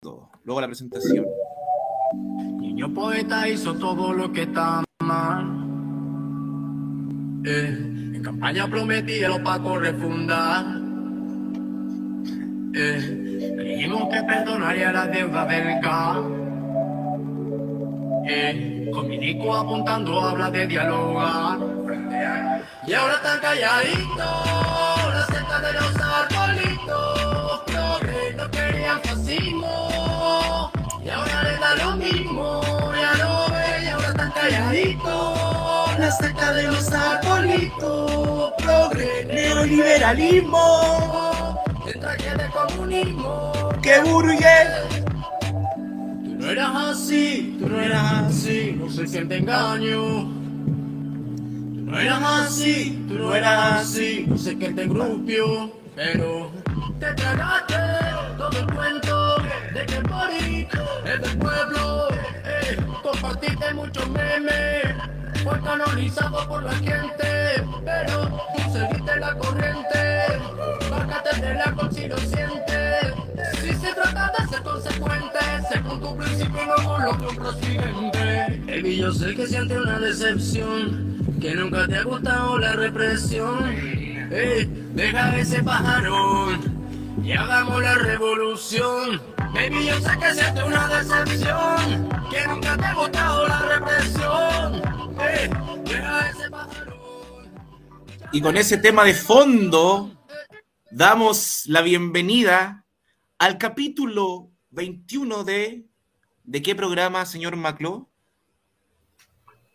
Luego la presentación. Niño poeta hizo todo lo que está mal. Eh, en campaña prometí el opaco refundar. Eh, dijimos que perdonaría la deuda del gas. Eh, con mi disco apuntando habla de dialogar. Y ahora están calladitos, la secta de los arbolitos. Fascismo. Y ahora le da lo mismo, ya no ve, y ahora están calladitos. La secta de los arbolitos. Progre, neoliberalismo. El traje de comunismo. ¡Qué burgués! Tú no eras así, tú no eras así, no sé quién te engaño. Tú no eras así, tú no eras así, no sé quién te engrupió, pero te tragaste todo el cuento de que Boris es del pueblo. Eh, compartiste muchos memes, fue canonizado por la gente, pero tú seguiste la corriente, bájate de la si lo sientes. Si se trata de ser consecuente, según tu principio, no con lo que un presidente. Baby, yo sé que sientes una decepción, que nunca te ha gustado la represión. Eh, deja ese pajarón y hagamos la revolución. Baby, yo sé que sientes una decepción, que nunca te ha gustado la represión. Eh, deja ese pajarón. Y con ese tema de fondo, damos la bienvenida al capítulo 21 de... ¿De qué programa, señor Macló?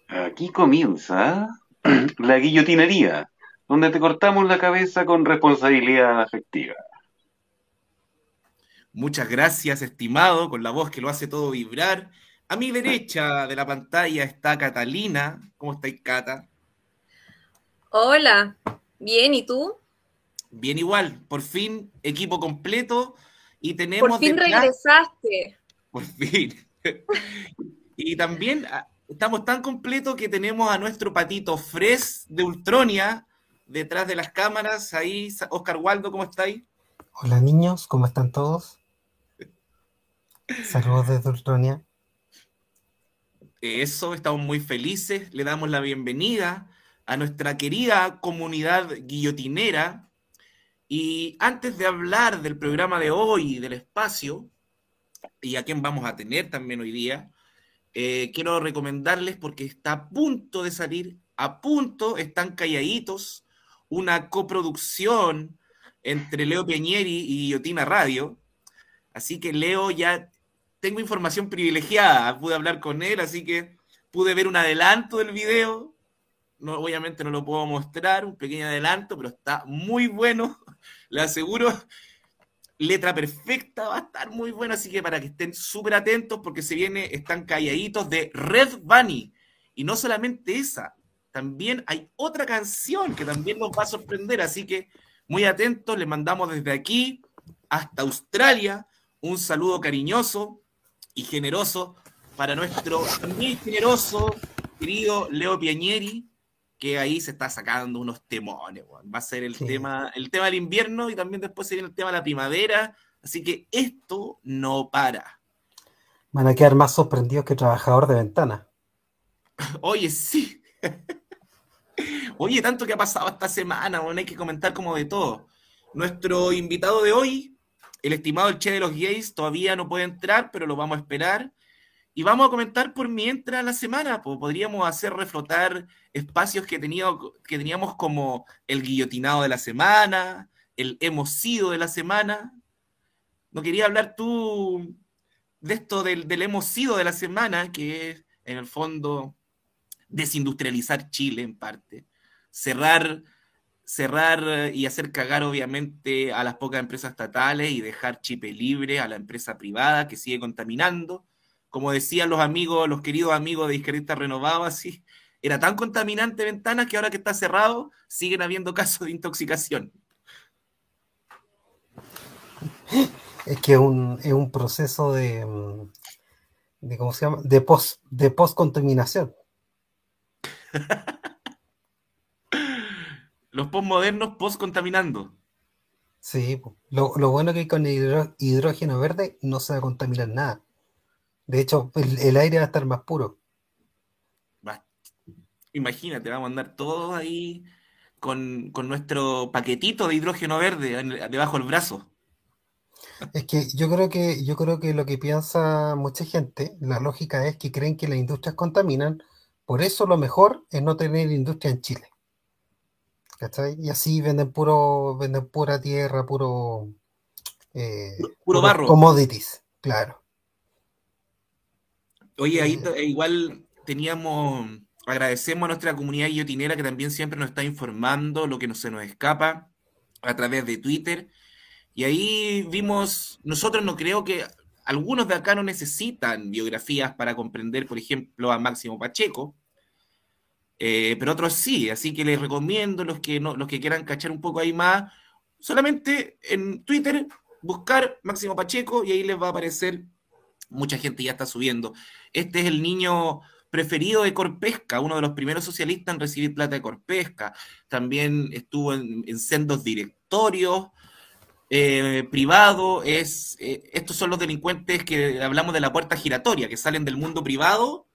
Aquí comienza la guillotinería, donde te cortamos la cabeza con responsabilidad afectiva. Muchas gracias, estimado, con la voz que lo hace todo vibrar. A mi derecha de la pantalla está Catalina. ¿Cómo estáis, Cata? Hola, bien, ¿y tú? Bien igual, por fin equipo completo y tenemos... Por fin regresaste. Por fin. y también ah, estamos tan completos que tenemos a nuestro patito Fres de Ultronia detrás de las cámaras. Ahí, Oscar Waldo, ¿cómo estáis? Hola niños, ¿cómo están todos? Saludos desde Ultronia. Eso, estamos muy felices. Le damos la bienvenida a nuestra querida comunidad guillotinera. Y antes de hablar del programa de hoy, del espacio, y a quién vamos a tener también hoy día, eh, quiero recomendarles, porque está a punto de salir, a punto, están calladitos, una coproducción entre Leo Piñeri y Guillotina Radio. Así que Leo ya tengo información privilegiada, pude hablar con él, así que pude ver un adelanto del video. Obviamente no lo puedo mostrar, un pequeño adelanto, pero está muy bueno. Le aseguro, letra perfecta, va a estar muy bueno, así que para que estén súper atentos, porque se viene, están calladitos de Red Bunny. Y no solamente esa, también hay otra canción que también nos va a sorprender, así que muy atentos, les mandamos desde aquí hasta Australia un saludo cariñoso y generoso para nuestro muy generoso querido Leo Piañeri, que ahí se está sacando unos temones, va a ser el Sí. tema, el tema del invierno y también después se viene el tema de la primavera, así que esto no para. Van a quedar más sorprendidos que trabajador de ventana. Oye, sí. Oye, tanto que ha pasado esta semana, bueno, hay que comentar como de todo. Nuestro invitado de hoy, el estimado el Che de los Gays, todavía no puede entrar, pero lo vamos a esperar. Y vamos a comentar por mientras la semana, podríamos hacer reflotar espacios que teníamos como el guillotinado de la semana, el hemos sido de la semana. ¿No quería hablar tú de esto del, del hemos sido de la semana, que es en el fondo desindustrializar Chile en parte, cerrar, cerrar y hacer cagar obviamente a las pocas empresas estatales y dejar Chile libre a la empresa privada que sigue contaminando. Como decían los amigos, los queridos amigos de Izquierdistas Renovados, así, era tan contaminante Ventanas que ahora que está cerrado siguen habiendo casos de intoxicación. Es que es un, es un proceso de, de ¿cómo se llama? De post, de post-contaminación. Los postmodernos post-contaminando. Sí, lo, lo bueno que con hidrógeno verde no se va a contaminar nada. De hecho, el, el aire va a estar más puro. Va- Imagínate, vamos a andar todos ahí con, con nuestro paquetito de hidrógeno verde en- debajo del brazo. Es que yo creo que yo creo que lo que piensa mucha gente, la lógica es que creen que las industrias contaminan, por eso lo mejor es no tener industria en Chile. ¿Cachai? Y así venden puro, venden pura tierra, puro, eh, Puro barro. commodities, claro. Oye, ahí Eh. t- igual teníamos, agradecemos a nuestra comunidad guillotinera que también siempre nos está informando lo que no se nos escapa a través de Twitter. Y ahí vimos, nosotros no creo que algunos de acá no necesitan biografías para comprender, por ejemplo, a Máximo Pacheco, eh, pero otros sí, así que les recomiendo los que no, los que quieran cachar un poco ahí más, solamente en Twitter buscar Máximo Pacheco y ahí les va a aparecer, mucha gente ya está subiendo. Este es el niño preferido de Corpesca, uno de los primeros socialistas en recibir plata de Corpesca. También estuvo en, en sendos directorios eh, privados. Es, eh, estos son los delincuentes que hablamos de la puerta giratoria, que salen del mundo privado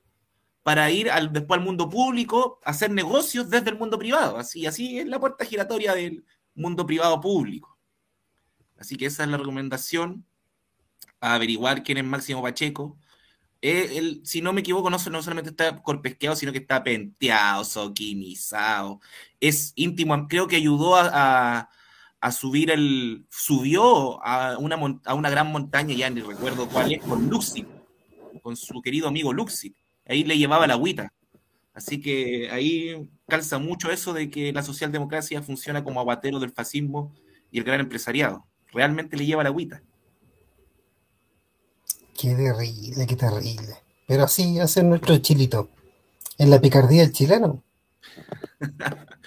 para ir después al mundo público hacer negocios desde el mundo privado. Así, así es la puerta giratoria del mundo privado público. Así que esa es la recomendación, a averiguar quién es Máximo Pacheco. Eh, él, si no me equivoco, no, no solamente está corpesqueado, sino que está penteado, soquimizado. Es íntimo, creo que ayudó a, a- subir el. Subió a una, a una gran montaña, ya ni recuerdo cuál es, con Luxi, con su querido amigo Luxi. Ahí le llevaba la agüita. Así que ahí calza mucho eso de que la socialdemocracia funciona como aguatero del fascismo y el gran empresariado. Realmente le lleva la agüita. Qué terrible, qué terrible. Pero así hace nuestro chilito. En la picardía del chileno.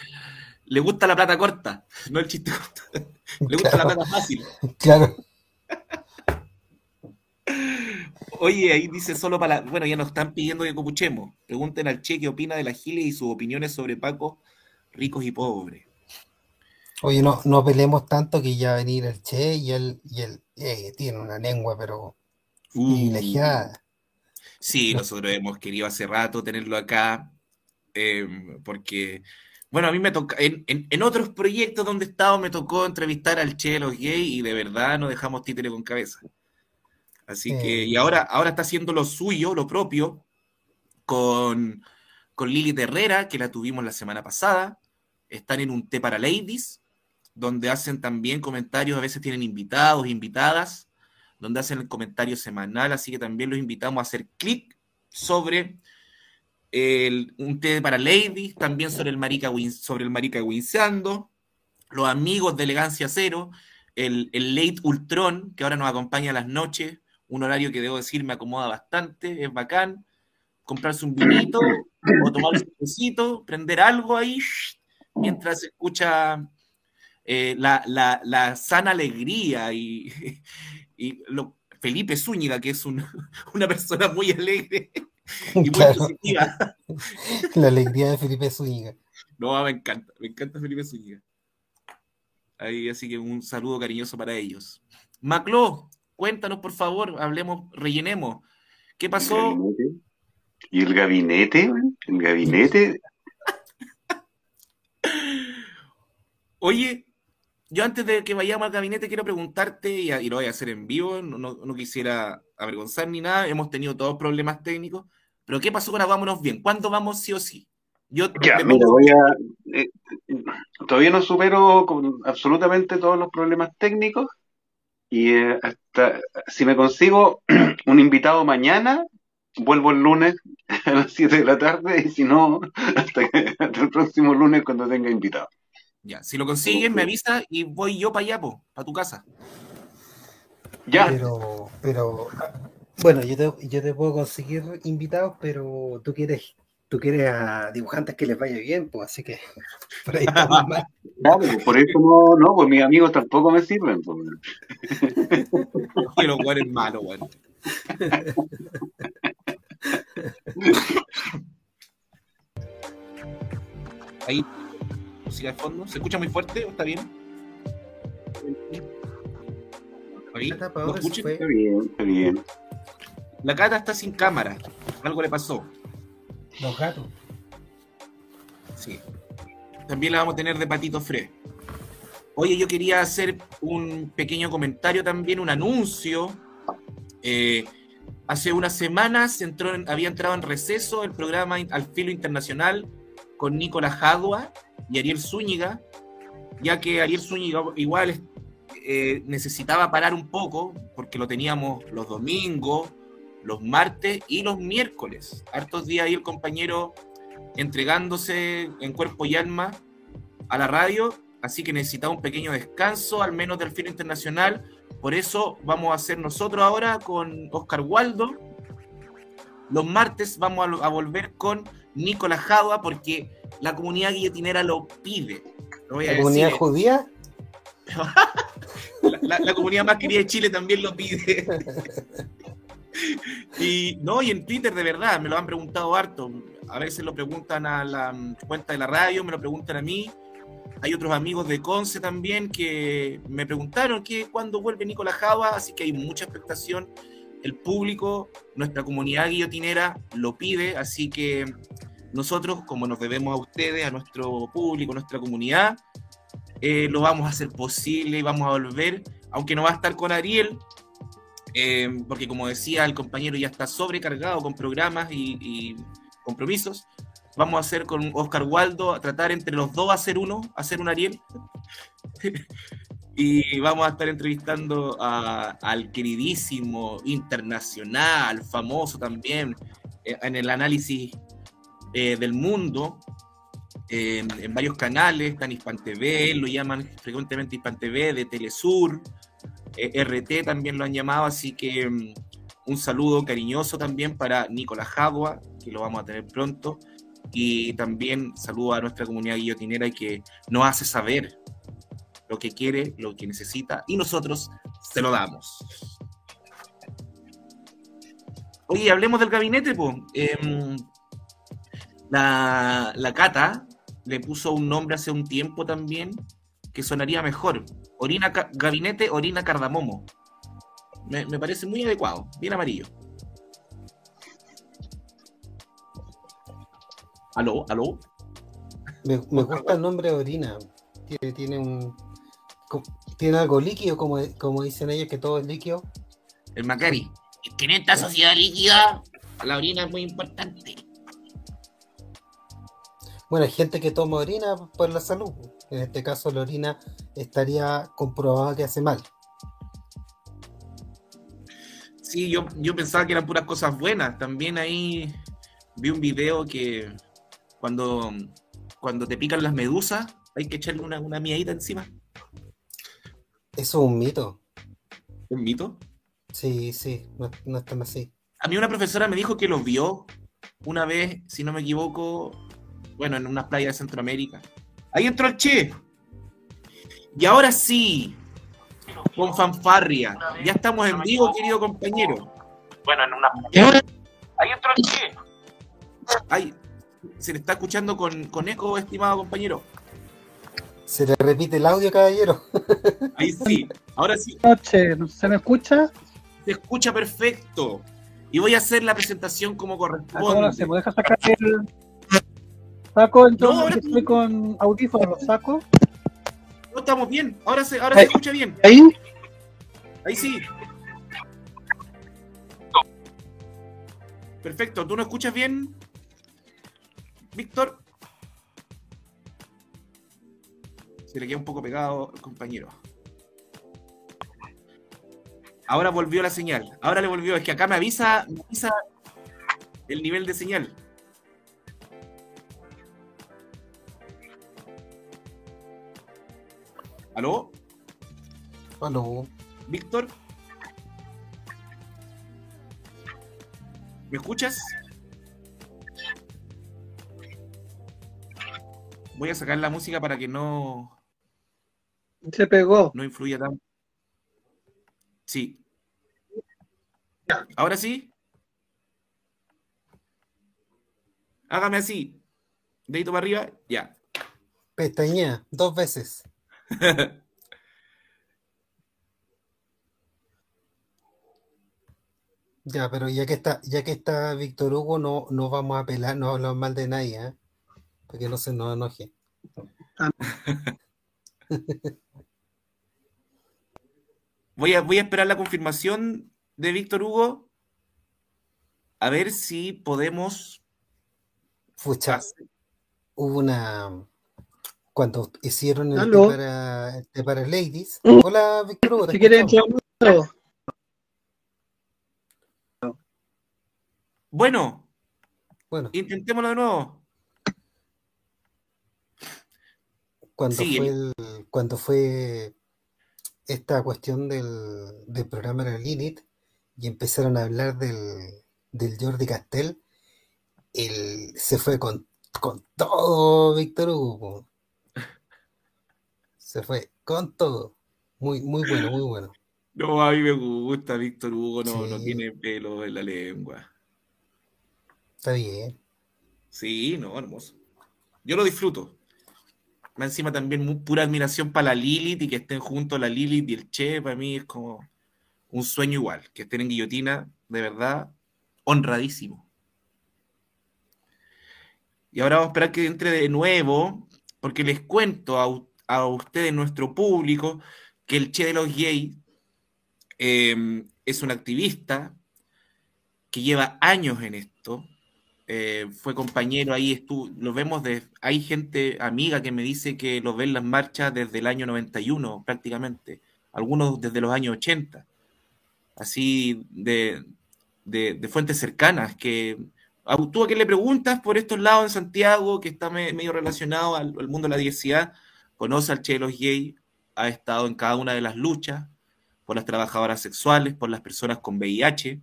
Le gusta la plata corta, no el chiste corto. Le gusta la plata fácil. claro. Oye, ahí dice solo para. Bueno, ya nos están pidiendo que copuchemos. Pregunten al Che qué opina de la Giles y sus opiniones sobre Paco, ricos y pobres. Oye, no, no peleemos tanto que ya venir el Che y él, y él eh, tiene una lengua, pero Uh, privilegiada. sí, No, nosotros hemos querido hace rato tenerlo acá, eh, porque, bueno, a mí me toca, en, en- en otros proyectos donde he estado me tocó entrevistar al Che de los gays y de verdad no dejamos títere con cabeza. Así que, y ahora, ahora está haciendo lo suyo, lo propio, con, con Lili Herrera, que la tuvimos la semana pasada. Están en un té para ladies, donde hacen también comentarios, a veces tienen invitados, invitadas, donde hacen el comentario semanal, así que también los invitamos a hacer clic sobre el- un té para ladies, también sobre el marica, sobre el marica Winseando, los amigos de Elegancia Cero, el, el Late Ultron, que ahora nos acompaña a las noches, un horario que debo decir me acomoda bastante, es bacán, comprarse un vinito o tomarse un besito, prender algo ahí, mientras se escucha eh, la, la- la sana alegría y, y lo- Felipe Zúñiga, que es un- una persona muy alegre y muy positiva. la alegría de Felipe Zúñiga. No, me encanta, me encanta Felipe Zúñiga. Ahí, así que un saludo cariñoso para ellos. Macló, cuéntanos por favor, hablemos, rellenemos. ¿Qué pasó? ¿Y el gabinete? El gabinete. Oye, yo antes de que vayamos al gabinete quiero preguntarte, y, y lo voy a hacer en vivo, no, no- no quisiera avergonzar ni nada, hemos tenido todos problemas técnicos, pero ¿qué pasó con Hagámonos Bien? ¿Cuándo vamos sí o sí? Yo Ya, mira, voy a. eh, todavía no supero con absolutamente todos los problemas técnicos. Y eh, hasta si me consigo un invitado mañana, vuelvo el lunes a las 7 de la tarde. Y si no, hasta, que- hasta el próximo lunes cuando tenga invitado. Ya, si lo consigues, me avisa y voy yo para allá, para tu casa. Ya, Pero, pero, bueno, yo te, yo te puedo conseguir invitados, pero tú quieres, tú quieres a dibujantes que les vaya bien, pues así que por ahí estamos mal. claro, pues por eso no, no, pues mis amigos tampoco me sirven. pues. Oye, los guares malos, weón. Ahí, música de fondo. ¿Se escucha muy fuerte o está bien? Ahí, ¿para ¿lo escuchan? Está bien, está bien. La Cata está sin cámara. Algo le pasó. Los gatos. Sí. También la vamos a tener de patito fre. Oye, yo quería hacer un pequeño comentario también, un anuncio. Eh, hace unas semanas entró en- había entrado en receso el programa Al Filo Internacional con Nicolás Jadua y Ariel Zúñiga, ya que Ariel Zúñiga igual eh, necesitaba parar un poco, porque lo teníamos los domingos, los martes y los miércoles. Hartos días ahí el compañero entregándose en cuerpo y alma a la radio, así que necesitaba un pequeño descanso, al menos del filo internacional. Por eso vamos a hacer nosotros ahora con Oscar Waldo. Los martes vamos a, a volver con Nicolás Jadua porque la comunidad guillotinera lo pide. Lo voy a ¿La comunidad judía? La, la- la comunidad más querida de Chile también lo pide. Y no, y en Twitter de verdad, me lo han preguntado harto. A veces lo preguntan a la cuenta de la radio, me lo preguntan a mí. Hay otros amigos de Conce también que me preguntaron que cuándo vuelve Nicolás Java, así que hay mucha expectación. El público, nuestra comunidad guillotinera lo pide, así que nosotros, como nos debemos a ustedes, a nuestro público, a nuestra comunidad, eh, lo vamos a hacer posible y vamos a volver, aunque no va a estar con Ariel, eh, porque como decía el compañero ya está sobrecargado con programas y, y compromisos. Vamos a hacer con Oscar Waldo, a tratar entre los dos hacer uno, hacer un Ariel. y vamos a estar entrevistando a- al queridísimo, internacional, famoso también, eh, en el análisis eh, del mundo, en, en varios canales, está en Hispan TV, lo llaman frecuentemente Hispan TV, de Telesur, eh, RT también lo han llamado, así que mm, un saludo cariñoso también para Nicolás Jadua, que lo vamos a tener pronto, y también saludo a nuestra comunidad guillotinera que nos hace saber lo que quiere, lo que necesita, y nosotros se lo damos. Oye, hablemos del gabinete, pues. la, la Cata le puso un nombre hace un tiempo también que sonaría mejor. Orina Gabinete Orina Cardamomo. Me, me parece muy adecuado, bien amarillo. ¿Aló? ¿Aló? Me, me gusta el nombre de orina. Tiene, tiene un. Tiene algo líquido, como, como dicen ellos, que todo es líquido. El Macari. Es que en esta sociedad líquida la orina es muy importante. Bueno, hay gente que toma orina por la salud. En este caso, la orina estaría comprobada que hace mal. Sí, yo, yo pensaba que eran puras cosas buenas. También ahí vi un video que cuando, cuando te pican las medusas hay que echarle una, una miadita encima. Eso es un mito. ¿Es un mito? Sí, sí, no, no es tan así. A mí una profesora me dijo que lo vio una vez, si no me equivoco, bueno, en una playa de Centroamérica. Ahí entró el Che. Y ahora sí, con fanfarria. Ya estamos en vivo, querido compañero. Bueno, en una Ahí entró el Che. Ay, se le está escuchando con, con eco, estimado compañero. ¿Se le repite el audio, caballero? Ahí sí, ahora sí, noche, ¿se me escucha? se escucha perfecto. Y voy a hacer la presentación como Ahora se corresponde. me deja sacar el saco entonces No, ahora estoy con audífonos, saco. No estamos bien, ahora se, ahora se escucha bien. Ahí, Ahí sí. Perfecto, ¿tú no escuchas bien, Víctor? Se le queda un poco pegado al compañero. Ahora volvió la señal. Ahora le volvió. Es que acá me avisa, me avisa el nivel de señal. ¿Aló? Aló. Víctor. ¿Me escuchas? Voy a sacar la música para que no, se pegó. no influya tanto. Sí. ¿Ahora sí? Hágame así. Dedito para arriba. Ya. Pestañea, dos veces. Ya, pero ya que está, ya que está Víctor Hugo, no, no vamos a apelar, no hablamos mal de nadie, ¿eh? Para que no se nos enoje. Voy a, voy a esperar la confirmación de Víctor Hugo. A ver si podemos. Fucha, hubo una. Cuando hicieron el té Aló. para, el té para Ladies. Mm. Hola, Víctor Si nuevo. Bueno, Bueno, intentémoslo de nuevo. cuando Sí, fue el- cuando fue esta cuestión del, del programa de la Lilith y empezaron a hablar del, del Jordi Castell, él se fue con, con todo Víctor Hugo. Se fue con todo. Muy, muy bueno, muy bueno. No, a mí me gusta Víctor Hugo, no, no tiene pelo en la lengua. Está bien. Sí, no, hermoso. Yo lo disfruto. Más encima también pura admiración para la Lilith y que estén juntos la Lilith y el Che, para mí es como un sueño igual. Que estén en guillotina, de verdad, honradísimo. Y ahora vamos a esperar que entre de nuevo, porque les cuento a, u- a ustedes, nuestro público, que el Che de los gays eh, es un activista que lleva años en esto. Eh, fue compañero ahí, estuvo, lo vemos de, hay gente amiga que me dice que lo ve en las marchas desde el año 91 prácticamente, algunos desde los años 80, así de, de, de fuentes cercanas, que tú a quien le preguntas por estos lados en Santiago, que está me- medio relacionado al mundo de la diversidad, conoce al Che de los Gay, ha estado en cada una de las luchas por las trabajadoras sexuales, por las personas con VIH,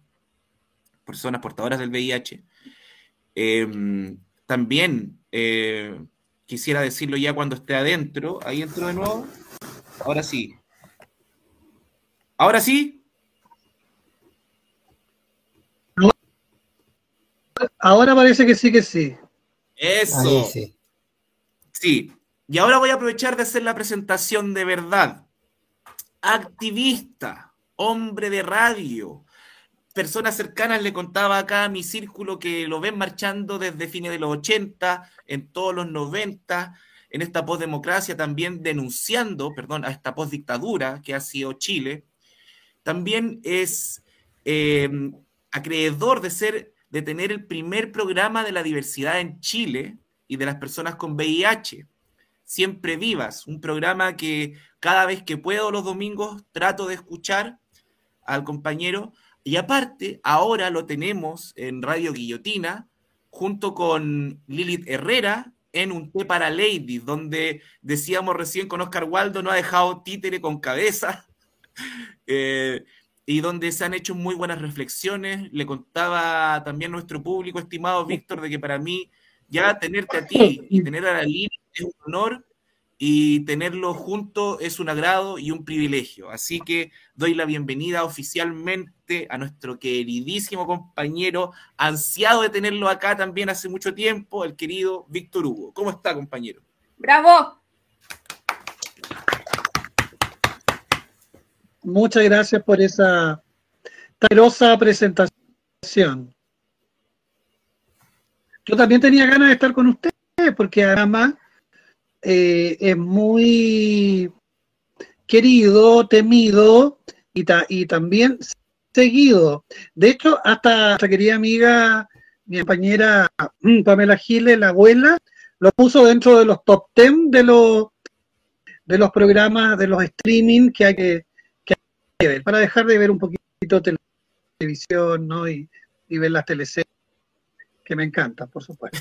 personas portadoras del VIH. Eh, también eh, quisiera decirlo ya cuando esté adentro, ahí entro de nuevo. Ahora sí. Ahora sí. Ahora parece que sí que sí. Eso. Ahí sí. Sí. Y ahora voy a aprovechar de hacer la presentación de verdad. Activista, hombre de radio, personas cercanas le contaba acá a mi círculo que lo ven marchando desde fines de los 80, en todos los 90, en esta postdemocracia también denunciando, perdón, a esta postdictadura que ha sido Chile. También es eh, acreedor de ser, de tener el primer programa de la diversidad en Chile y de las personas con VIH. Siempre Vivas, un programa que cada vez que puedo los domingos trato de escuchar al compañero. Y aparte, ahora lo tenemos en Radio Guillotina, junto con Lilith Herrera, en un té para ladies, donde decíamos recién con Oscar Waldo, no ha dejado títere con cabeza, eh, y donde se han hecho muy buenas reflexiones. Le contaba también nuestro público, estimado Víctor, de que para mí ya tenerte a ti y tener a la Lilith es un honor y tenerlo junto es un agrado y un privilegio. Así que doy la bienvenida oficialmente a nuestro queridísimo compañero, ansiado de tenerlo acá también hace mucho tiempo, el querido Víctor Hugo. ¿Cómo está, compañero? ¡Bravo! Muchas gracias por esa tarosa presentación. Yo también tenía ganas de estar con ustedes porque además eh, es muy querido, temido y, ta- y también seguido. De hecho, hasta nuestra querida amiga, mi compañera mm, Pamela Giles, la abuela, lo puso dentro de los top 10 de los, de los programas, de los streaming que hay que, que hay ver, para dejar de ver un poquito tele- televisión ¿no? y, y ver las teleseries, que me encantan, por supuesto.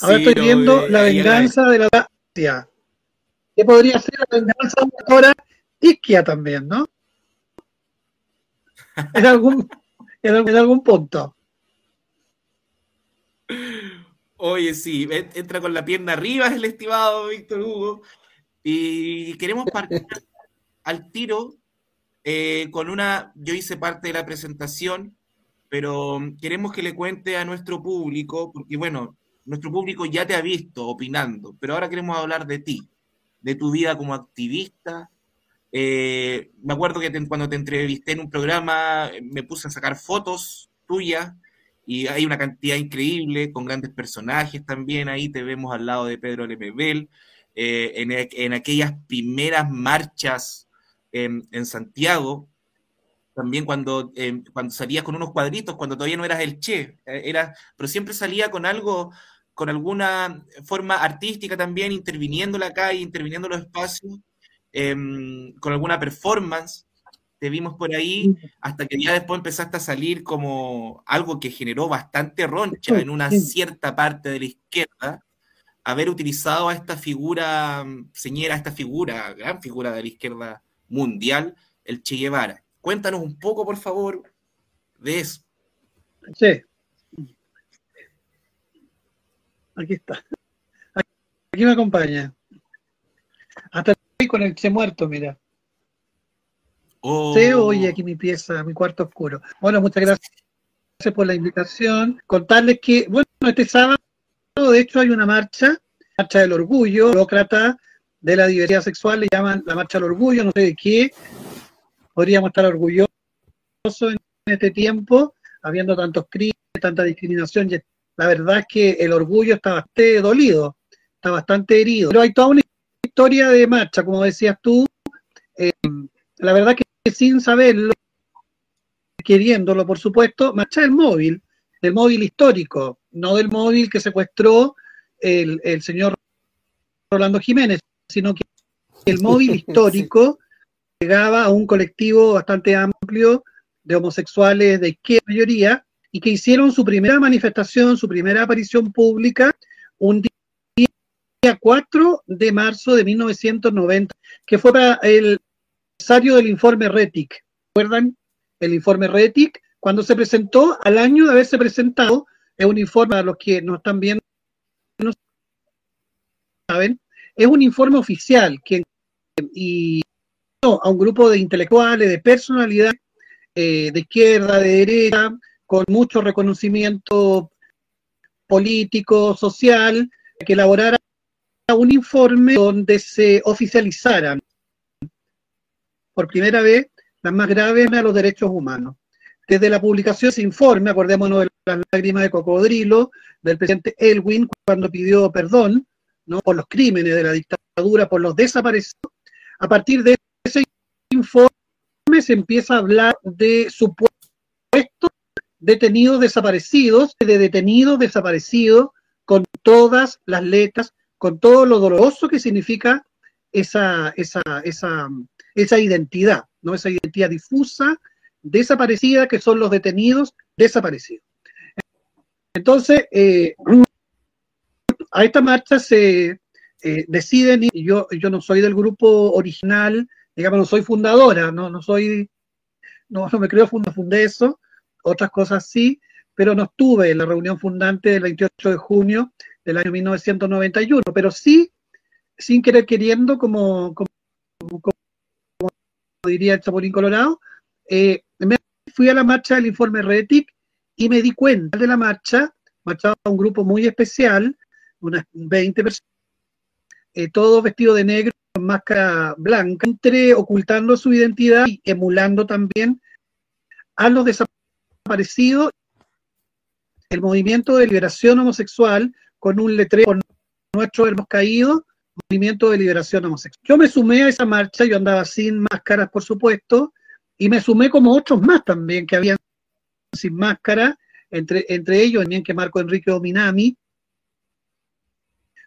Ahora Sí, estoy no, viendo eh, La venganza de la Dacia. Que podría ser la venganza de la Isquia también, ¿no? En algún, en algún, en algún punto. Oye, sí, en- entra con la pierna arriba el estimado Víctor Hugo. Y queremos partir al tiro eh, con una, yo hice parte de la presentación, pero queremos que le cuente a nuestro público, porque bueno, nuestro público ya te ha visto opinando, pero ahora queremos hablar de ti, de tu vida como activista, Eh, me acuerdo que cuando te entrevisté en un programa me puse a sacar fotos tuyas y hay una cantidad increíble con grandes personajes también. Ahí te vemos al lado de Pedro Lemebel, eh, en, en aquellas primeras marchas en, en Santiago, también cuando, eh, cuando salías con unos cuadritos, cuando todavía no eras el Che, eh, era, pero siempre salía con algo, con alguna forma artística también, interviniendo la calle, interviniendo los espacios, eh, con alguna performance. Te vimos por ahí, hasta que ya después empezaste a salir como algo que generó bastante roncha en una cierta parte de la izquierda, haber utilizado a esta figura, señora, esta figura, gran figura de la izquierda mundial, el Che Guevara. Cuéntanos un poco, por favor, de eso. Sí. Aquí está. Aquí me acompaña. Hasta estoy con el Che muerto, mira. Oh, Se oye aquí mi pieza, mi cuarto oscuro. Bueno, muchas gracias por la invitación. Contarles que, bueno, este sábado, de hecho, hay una marcha, marcha del orgullo, burócrata de la diversidad sexual, le llaman la marcha del orgullo, no sé de qué. Podríamos estar orgullosos en este tiempo, habiendo tantos crímenes, tanta discriminación. y La verdad es que el orgullo está bastante dolido, está bastante herido. Pero hay toda una historia de marcha, como decías tú. Eh, la verdad que sin saberlo, queriéndolo, por supuesto, marcha del móvil, del móvil histórico, no del móvil que secuestró el, el señor Rolando Jiménez, sino que el móvil histórico llegaba a un colectivo bastante amplio de homosexuales de izquierda mayoría y que hicieron su primera manifestación, su primera aparición pública un día 4 de marzo de 1990, que fue para el aniversario del informe RETIC. ¿Recuerdan el informe RETIC? Cuando se presentó, al año de haberse presentado, es un informe a los que nos están viendo, no saben, es un informe oficial que y a un grupo de intelectuales, de personalidad eh, de izquierda, de derecha, con mucho reconocimiento político, social, que elaborara un informe donde se oficializaran por primera vez las más graves a los derechos humanos. Desde la publicación de ese informe, acordémonos de las lágrimas de cocodrilo del presidente Elwin cuando pidió perdón ¿no? por los crímenes de la dictadura, por los desaparecidos, a partir de ese informe se empieza a hablar de supuestos detenidos desaparecidos, de detenidos desaparecidos con todas las letras, con todo lo doloroso que significa esa, esa, esa, esa identidad, ¿no? esa identidad difusa, desaparecida, que son los detenidos desaparecidos. Entonces, eh, a esta marcha se eh, deciden, y yo, yo no soy del grupo original, digamos, no soy fundadora, no, no soy, no, no me creo funda, fundé eso, otras cosas sí, pero no estuve en la reunión fundante del 28 de junio del año 1991, pero sí, sin querer queriendo, como, como, como diría el Chapulín Colorado, eh, me fui a la marcha del informe RETIC y me di cuenta de la marcha, marchaba un grupo muy especial, unas 20 personas, eh, todos vestidos de negro, con máscara blanca, entre ocultando su identidad y emulando también a los desaparecidos, el movimiento de liberación homosexual con un letrero con nuestro hemos caído, movimiento de liberación homosexual. Yo me sumé a esa marcha, yo andaba sin máscaras, por supuesto, y me sumé como otros más también que habían sin máscara, entre, entre ellos también que Marco Enrique Ominami,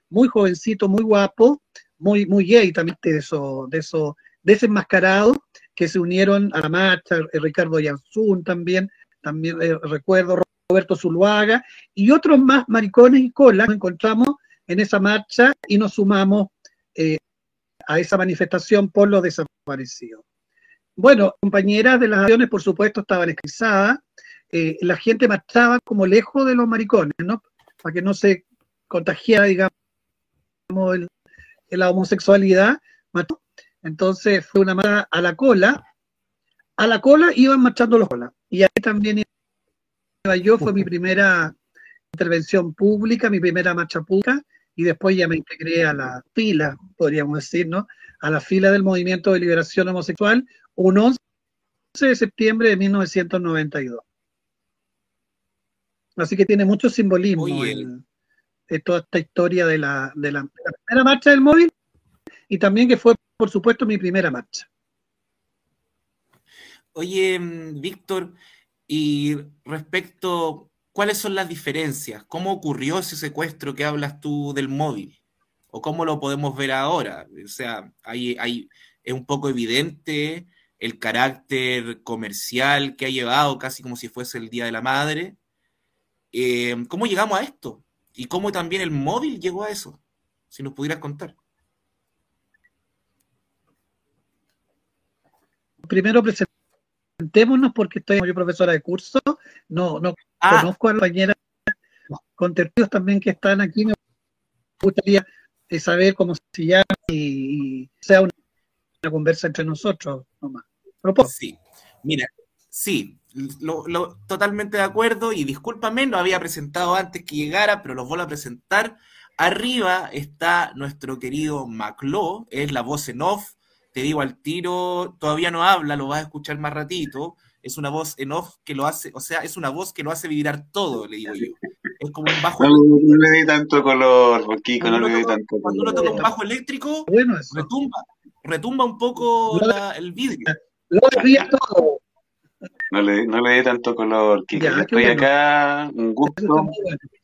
muy jovencito, muy guapo, muy, muy gay también de eso, de eso, desenmascarados que se unieron a la marcha, Ricardo Yanzún también, también eh, recuerdo Roberto Zuluaga, y otros más maricones y colas nos encontramos en esa marcha y nos sumamos eh, a esa manifestación por los desaparecidos. Bueno, compañeras de las acciones, por supuesto, estaban escrizadas, eh, la gente marchaba como lejos de los maricones, ¿no? Para que no se contagiara, digamos, el, la homosexualidad. Entonces fue una marcha a la cola, a la cola iban marchando los colas. Y ahí también iba yo, fue mi primera intervención pública, mi primera marcha pública, y después ya me integré a la fila, podríamos decir, ¿no? A la fila del Movimiento de Liberación Homosexual, un 11 de septiembre de 1992. Así que tiene mucho simbolismo el- de toda esta historia de la, de la- de la primera marcha del móvil y también que fue, por supuesto, mi primera marcha. Oye, mm, Víctor, y respecto, ¿cuáles son las diferencias? ¿Cómo ocurrió ese secuestro que hablas tú del móvil? ¿O cómo lo podemos ver ahora? O sea, hay, hay, es un poco evidente el carácter comercial que ha llevado, casi como si fuese el Día de la Madre. Eh, ¿cómo llegamos a esto? ¿Y cómo también el móvil llegó a eso? Si nos pudieras contar. Primero presentémonos porque estoy yo profesora de curso, no, no Ah, conozco a las compañeras contertulios también que están aquí, me gustaría eh, saber cómo se llama y, sea una, una conversa entre nosotros nomás. Sí, mira, sí, lo, lo- totalmente de acuerdo y discúlpame, lo había presentado antes que llegara, pero los vuelvo a presentar. Arriba está nuestro querido Macló, es la voz en off, te digo al tiro, todavía no habla, lo vas a escuchar más ratito, es una voz en off que lo hace, o sea, es una voz que lo hace vibrar todo, le digo yo. Es como un bajo, No, no le dé tanto color, Kiko, no le toca, tanto cuando uno toca un color. bajo eléctrico, Bueno, eso. retumba, retumba un poco la- el vidrio. Lo desvía todo. No le, no le dé tanto color, Kiko. Ya, Yo qué estoy bueno. acá, un gusto.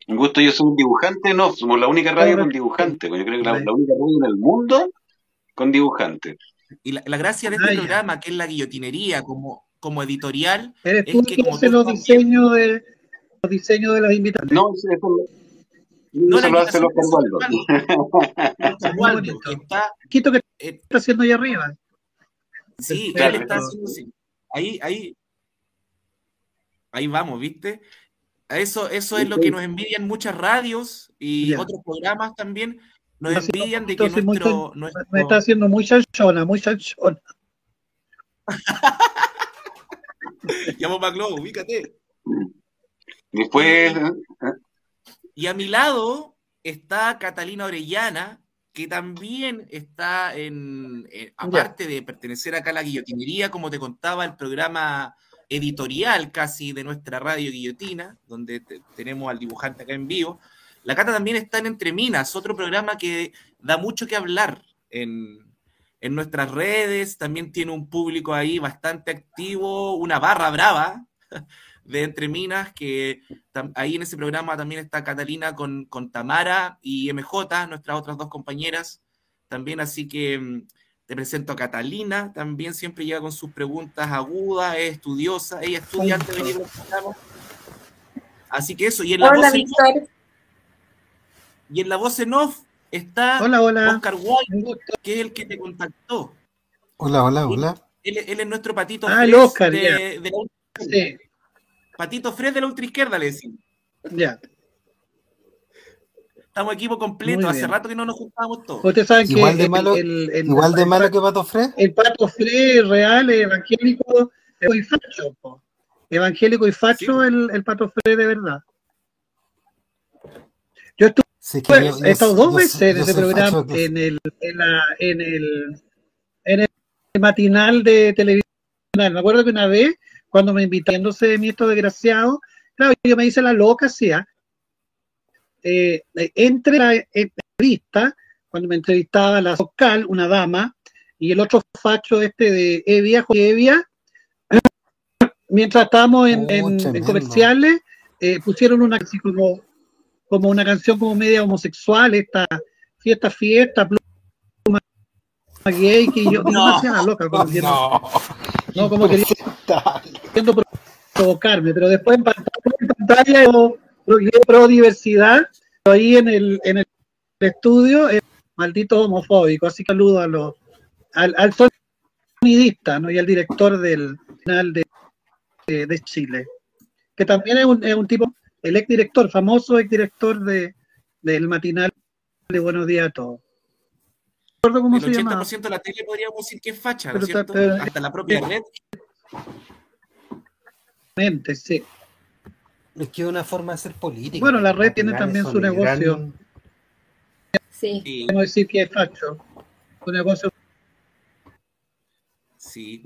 Un gusto, yo soy un dibujante, no, somos la única radio con dibujante. Yo creo que la única radio en el mundo con dibujante. Y la, la gracia de este programa, que es la guillotinería como, como editorial, Eres es tú que como hace los diseños de los diseños de las invitaciones. No, eso, eso, No, eso lo hace los Osvaldo. Quito que eh, está haciendo ahí arriba. sí, Claro, él está haciendo sí. Ahí, ahí, ahí vamos, ¿viste? Eso, eso es lo que nos envidian muchas radios y otros programas también. Nos Está haciendo envidian de que entonces muy nuestro, Me nuestro- está haciendo muy chanchona, muy chanchona. Llamo Maclo, ubícate. Después, Y a mi lado está Catalina Orellana, que también está en, eh, aparte de pertenecer acá a la guillotinería, como te contaba, el programa editorial casi de nuestra radio Guillotina, donde te- tenemos al dibujante acá en vivo. La Cata también está en Entre Minas, otro programa que da mucho que hablar en, en nuestras redes, también tiene un público ahí bastante activo, una barra brava de Entre Minas, que ahí en ese programa también está Catalina con, con Tamara y MJ, nuestras otras dos compañeras, también así que mm, te presento a Catalina, también siempre llega con sus preguntas agudas, es estudiosa, ella estudia antes de venir. Así que eso, y en la, Hola, voz. Y en la voz en off está Hola, hola. Oscar gusto. que es el que te contactó. Hola, hola, hola. Él, él es nuestro patito Ah, el Oscar, de, ya. de la, Sí, patito Fred de la ultra izquierda, le decimos. ya. Estamos equipo completo, hace rato que no nos juntábamos todos. Ustedes saben que Igual de el- malo- el, el- Igual de malo que Pato Fred. el pato Fre real, evangélico y facho. po. Evangélico y facho Sí. el, el pato Fre de verdad. Yo estuve, Sí, que yo- he estado dos yo- veces en ese programa, en el, en, la, en, el, en el matinal de televisión. Me acuerdo que una vez, cuando me invitándose de mí estos desgraciados, claro, yo me hice la loca, sí, ¿ah? eh, eh, entre la entrevista, cuando me entrevistaba la vocal, una dama, y el otro facho este de Evia, Jorge Evia, mientras estábamos en, Oh, comerciales, eh, pusieron una así como, como una canción como media homosexual, esta fiesta, fiesta, pluma gay, que yo, No. la loca, como queriendo- No, no, como quería queriendo pro- provocarme, pero después en pantalla, en pantalla yo pro, yo pro diversidad, pero ahí en el, en el estudio es maldito homofóbico, así que saludo a los, al, al sonidista ¿no? y al director del canal de, de, de Chile, que también es un, es un tipo, el exdirector, famoso exdirector de, del matinal de Buenos Días a Todos. No cómo El se llama. 80% de la tele podríamos decir que es facha, ¿no Pero es cierto? está- pero- Hasta la propia red. Sí. Es que es una forma de hacer política. Bueno, la red tiene también su negocio. gran- Sí. Podemos decir que es facho. Una cosa- sí.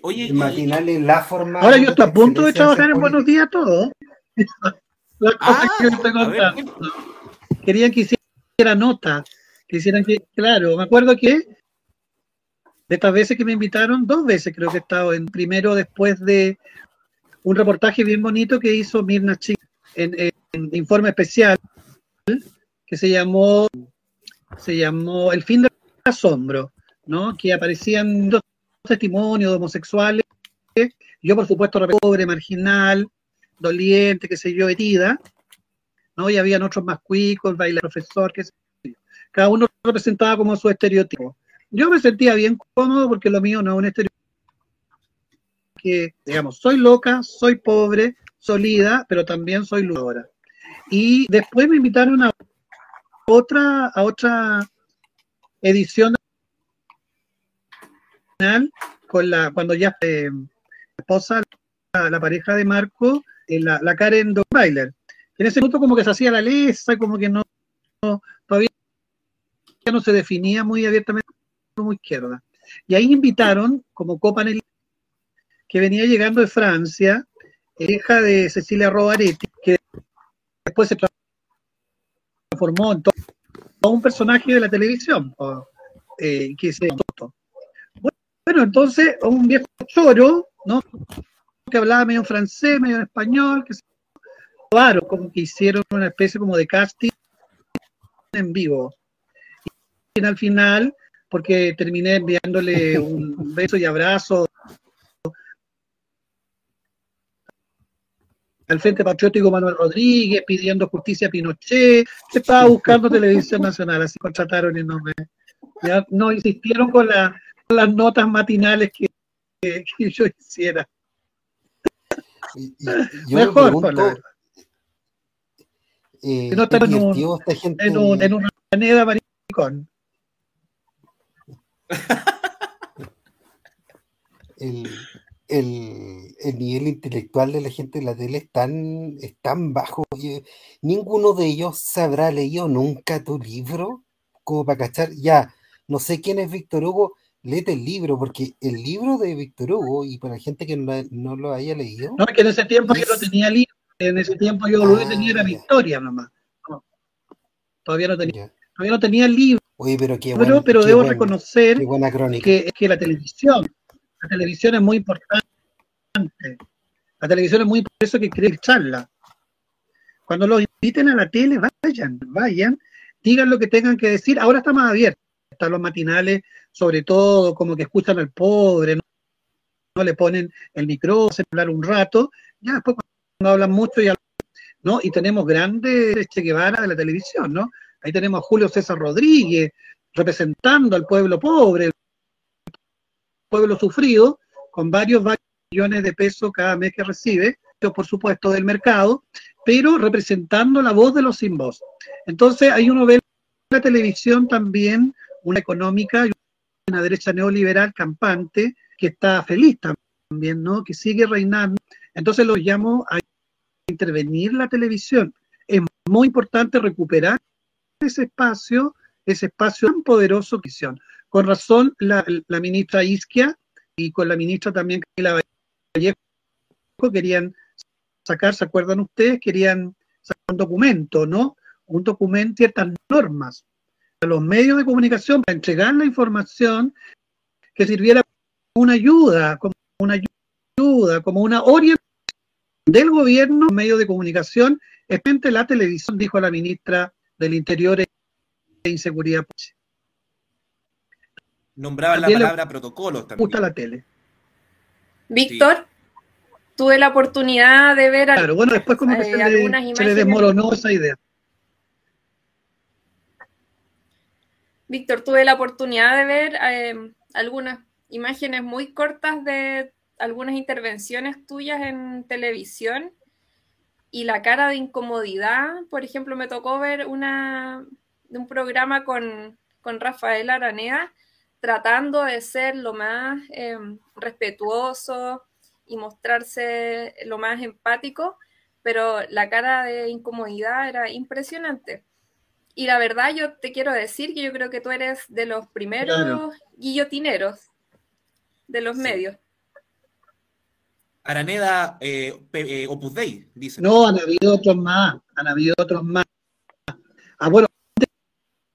Oye, El y- matinal es la forma. Ahora yo estoy a punto de trabajar en Buenos Días a todos. Las cosas Ah, que me estoy a ver, contando. Querían que hiciera nota. Que hicieran que, claro, me acuerdo que de estas veces que me invitaron, dos veces creo que he estado en primero después de un reportaje bien bonito que hizo Mirna Chic en, en informe especial que se llamó se llamó El fin del asombro, ¿no? Que aparecían dos testimonios de homosexuales, yo por supuesto pobre, marginal, doliente, qué sé yo, herida, ¿no? Y habían otros más cuicos, bailar profesor, qué sé yo. Cada uno representaba como su estereotipo. Yo me sentía bien cómodo porque lo mío no es un estereotipo que, digamos, soy loca, soy pobre, solida, pero también soy luchadora. Y después me invitaron a otra, a otra edición con la, cuando ya eh, esposa, la, la pareja de Marco, la, la Karen Dogbailer. En ese punto como que se hacía la lesa, como que no, no- todavía no se definía muy abiertamente como izquierda. Y ahí invitaron como copanelista que venía llegando de Francia, hija de Cecilia Robaretti, que después se transformó en todo, un personaje de la televisión, eh, que se bueno, entonces, un viejo choro, ¿no? Que hablaba medio en francés, medio en español, que se probaron, como que hicieron una especie como de casting en vivo. Y al final, porque terminé enviándole un beso y abrazo al Frente Patriótico Manuel Rodríguez, pidiendo justicia a Pinochet, se estaba buscando televisión nacional, así contrataron y no me, ya no insistieron con, la- con las notas matinales que, que- que yo hiciera. Y- y- yo me Mejor, por la pregunto, eh, no está ¿es en un- divertido esta gente? En, un, en una planeta maricón. el, el- el nivel intelectual de la gente de la tele es tan, es tan bajo. que ninguno de ellos se habrá leído nunca tu libro como para cachar. Ya, no sé quién es Víctor Hugo, léete el libro, porque el libro de Víctor Hugo, y para la gente que no, no lo haya leído, No, es que en ese tiempo yo no tenía libro, en ese tiempo yo lo que Ah, tenía era ya. Victoria nomás. No, todavía no tenía, ya. todavía no tenía libro, Oye, pero qué, pero, buen- pero qué debo reconocer buena crónica. que, que la televisión, la televisión es muy importante. La televisión es muy por eso que quiere charla. Cuando los inviten a la tele, vayan, vayan, digan lo que tengan que decir. Ahora está más abierto. Están los matinales, sobre todo, como que escuchan al pobre, no, le ponen el micrófono, hablar un rato. Ya después cuando hablan mucho, ya ¿no? Y tenemos grandes Che Guevara de la televisión, ¿no? Ahí tenemos a Julio César Rodríguez representando al pueblo pobre, pueblo sufrido, con varios millones de pesos cada mes que recibe, por supuesto del mercado, pero representando la voz de los sin voz. Entonces ahí uno ve la televisión también una económica y una derecha neoliberal campante que está feliz también, ¿no? Que sigue reinando. Entonces lo llamo a intervenir la televisión. Es muy importante recuperar ese espacio, ese espacio tan poderoso que hicieron. Con razón, la, la ministra Isquia y con la ministra también Camila Vallejo querían sacar, ¿se acuerdan ustedes? Querían sacar un documento, ¿no? Un documento, ciertas normas a los medios de comunicación para entregar la información que sirviera como una ayuda, como una ayuda, como una orientación del gobierno, medios de comunicación, especialmente la televisión, dijo la ministra del Interior e Inseguridad. Nombraba la palabra protocolos también. Gusta la tele. Víctor, tuve la oportunidad de ver a- Claro, bueno, después como que Eh, se, le, se le desmoronó esa idea. Víctor, tuve la oportunidad de ver eh, algunas imágenes muy cortas de algunas intervenciones tuyas en televisión y la cara de incomodidad. Por ejemplo, me tocó ver una un programa con, con Rafael Araneda tratando de ser lo más eh, respetuoso y mostrarse lo más empático, pero la cara de incomodidad era impresionante. Y la verdad, yo te quiero decir que yo creo que tú eres de los primeros Claro. guillotineros de los Sí. medios. Araneda eh, eh, Opus Dei, dice. No, han habido otros más, han habido otros más. Ah, bueno,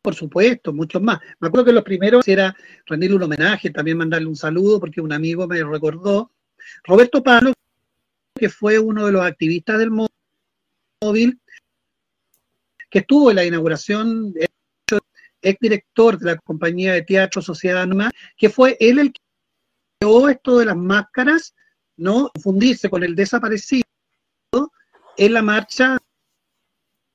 por supuesto, muchos más. Me acuerdo que los primeros era rendirle un homenaje, también mandarle un saludo, porque un amigo me recordó. Roberto Pablo, que fue uno de los activistas del móvil, que estuvo en la inauguración, ex director de la compañía de teatro Sociedad Anónima, que fue él el que creó esto de las máscaras, no confundirse con el desaparecido en la marcha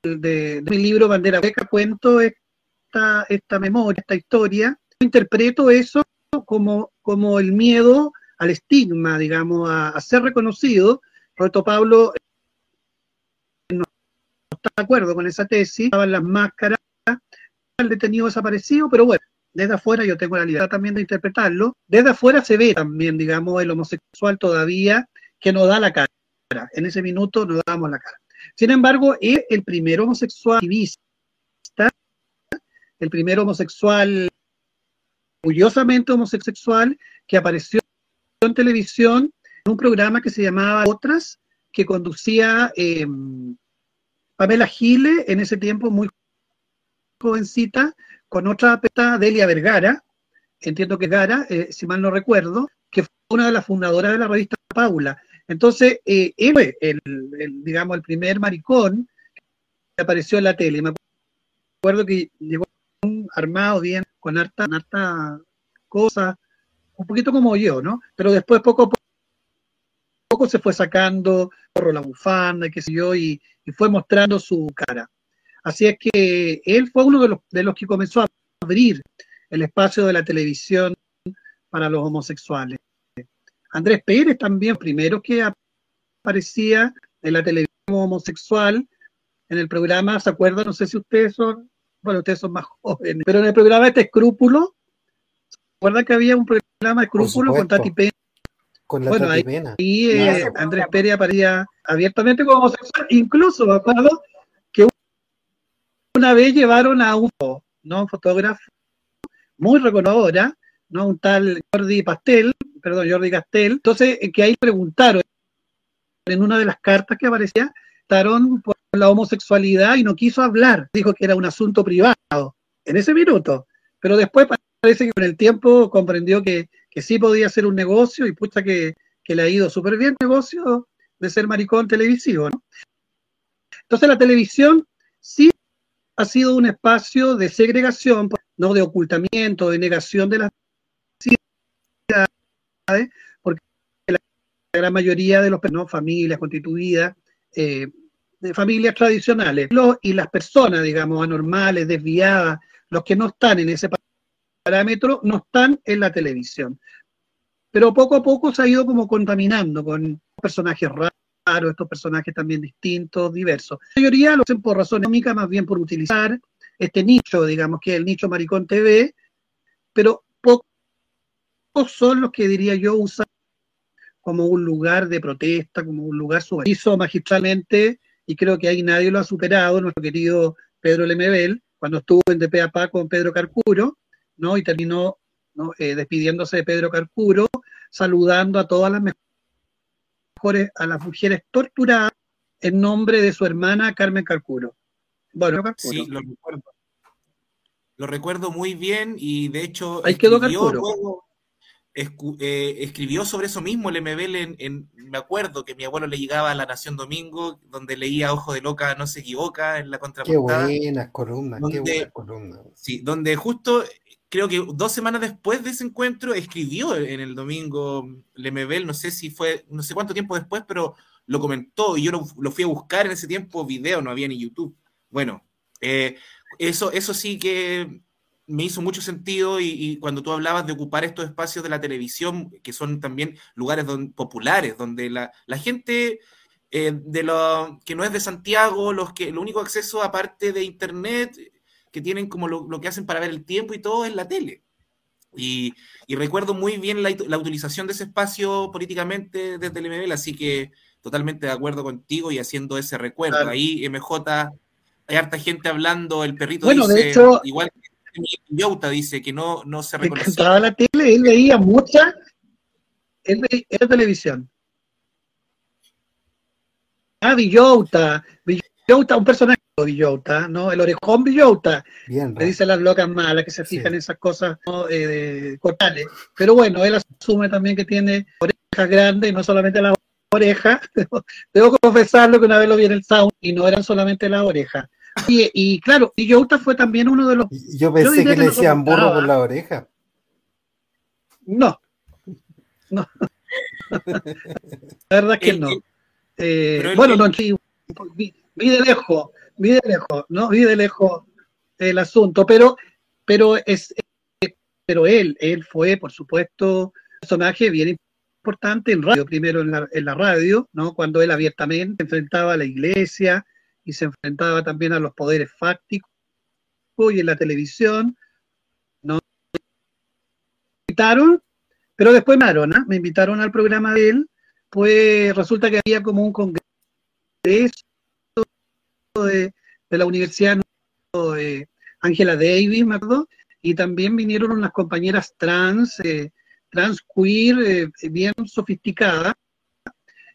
de, mi libro Bandera Beca cuento esta, esta memoria, esta historia, interpreto eso como, como el miedo al estigma, digamos, a, a ser reconocido. Roberto Pablo está de acuerdo con esa tesis, estaban las máscaras, el detenido desaparecido, pero bueno, desde afuera yo tengo la libertad también de interpretarlo. Desde afuera se ve también, digamos, el homosexual todavía que no da la cara. En ese minuto no damos la cara. Sin embargo, es el primer homosexual activista, el primer homosexual, orgullosamente homosexual, que apareció en televisión en un programa que se llamaba Otras, que conducía eh, Pamela Gile, en ese tiempo muy jovencita, con otra peta, Delia Vergara, entiendo que Gara, eh, si mal no recuerdo, que fue una de las fundadoras de la revista Paula. Entonces, eh, él fue el, el, digamos, el primer maricón que apareció en la tele. Me acuerdo que llegó armado bien, con harta, harta cosa, un poquito como yo, ¿no? Pero después poco a poco, poco se fue sacando la bufanda, qué sé yo, y, y, fue mostrando su cara. Así es que él fue uno de los, de los que comenzó a abrir el espacio de la televisión para los homosexuales. Andrés Pérez también, primero que aparecía en la televisión homosexual, en el programa, ¿se acuerdan? No sé si ustedes son, bueno, ustedes son más jóvenes, pero en el programa este Escrúpulo, ¿se acuerdan que había un programa de Escrúpulo con Tati Pena? Con la bueno, ahí, ahí eh, Andrés Pérez aparecía abiertamente como homosexual, incluso me acuerdo que una vez llevaron a un, ¿no? un fotógrafo muy reconocedora, ¿no? Un tal Jordi Pastel, perdón, Jordi Castel. Entonces, que ahí preguntaron, en una de las cartas que aparecía, estaron por la homosexualidad y no quiso hablar. Dijo que era un asunto privado en ese minuto. Pero después parece que con el tiempo comprendió que, que sí podía ser un negocio y pucha que, que le ha ido súper bien el negocio de ser maricón televisivo, ¿no? Entonces la televisión sí ha sido un espacio de segregación, no de ocultamiento, de negación de las ciudades, porque la gran mayoría de los ¿no? familias constituidas, eh, de familias tradicionales, los, y las personas, digamos, anormales, desviadas, los que no están en ese parámetro, no están en la televisión. Pero poco a poco se ha ido como contaminando con personajes raros, estos personajes también distintos, diversos. La mayoría lo hacen por razones económicas, más bien por utilizar este nicho, digamos que es el nicho Maricón TV, pero pocos son los que diría yo usan como un lugar de protesta, como un lugar hizo magistralmente, y creo que ahí nadie lo ha superado, nuestro querido Pedro Lemebel, cuando estuvo en DPAPA con Pedro Carcuro, ¿no? Y terminó ¿no? Eh, despidiéndose de Pedro Carcuro, saludando a todas las mejores, a las mujeres torturadas en nombre de su hermana Carmen Carcuro. Bueno, Carcuro. Sí, lo recuerdo. Lo recuerdo muy bien y de hecho Ahí quedó Carcuro. Luego, escu, eh, escribió sobre eso mismo el MBL en, en, me acuerdo que mi abuelo le llegaba a La Nación Domingo, donde leía Ojo de Loca no se equivoca en la contraportada. Qué buenas columnas, donde, qué buenas columnas. Sí, donde justo creo que dos semanas después de ese encuentro escribió en el domingo Lemebel, no sé si fue, no sé cuánto tiempo después, pero lo comentó y yo lo, lo fui a buscar en ese tiempo, video, no había ni YouTube. Bueno, eh, eso, eso sí que me hizo mucho sentido y, y, cuando tú hablabas de ocupar estos espacios de la televisión, que son también lugares don, populares, donde la, la gente eh, de lo, que no es de Santiago, los que el único acceso aparte de internet que tienen como lo, lo, que hacen para ver el tiempo y todo es la tele. Y, y recuerdo muy bien la, la, utilización de ese espacio políticamente desde el MBL, así que totalmente de acuerdo contigo y haciendo ese recuerdo. Claro. Ahí MJ hay harta gente hablando, el perrito Bueno, de dice, hecho- igual que Youta dice que no, no se encantaba la tele, él veía mucha, él veía televisión. Ah, Villota, Villota, un personaje de Villota, ¿no? El orejón Villota, Bien, le dicen las locas malas que se Sí. fijan en esas cosas ¿no? eh, de cortales. Pero bueno, él asume también que tiene orejas grandes y no solamente las orejas. Debo confesarlo que una vez lo vi en el sound y no eran solamente las orejas. Y, y claro, Villota fue también uno de los Yo pensé que que le decían burro por la oreja. No. No. La verdad es que El- no. Eh, bueno, no, sí, vi, vi de lejos, vi de lejos, ¿no? Vi de lejos el asunto, pero, pero es, eh, pero él, él fue, por supuesto, un personaje bien importante en radio, primero en la, en la radio, ¿no? Cuando él abiertamente se enfrentaba a la iglesia y se enfrentaba también a los poderes fácticos y en la televisión, ¿no? Me invitaron, pero después me invitaron, ¿ah? me invitaron al programa de él, pues resulta que había como un congreso de, de la Universidad de Angela Davis, me acuerdo, y también vinieron unas compañeras trans, eh, trans queer, eh, bien sofisticadas,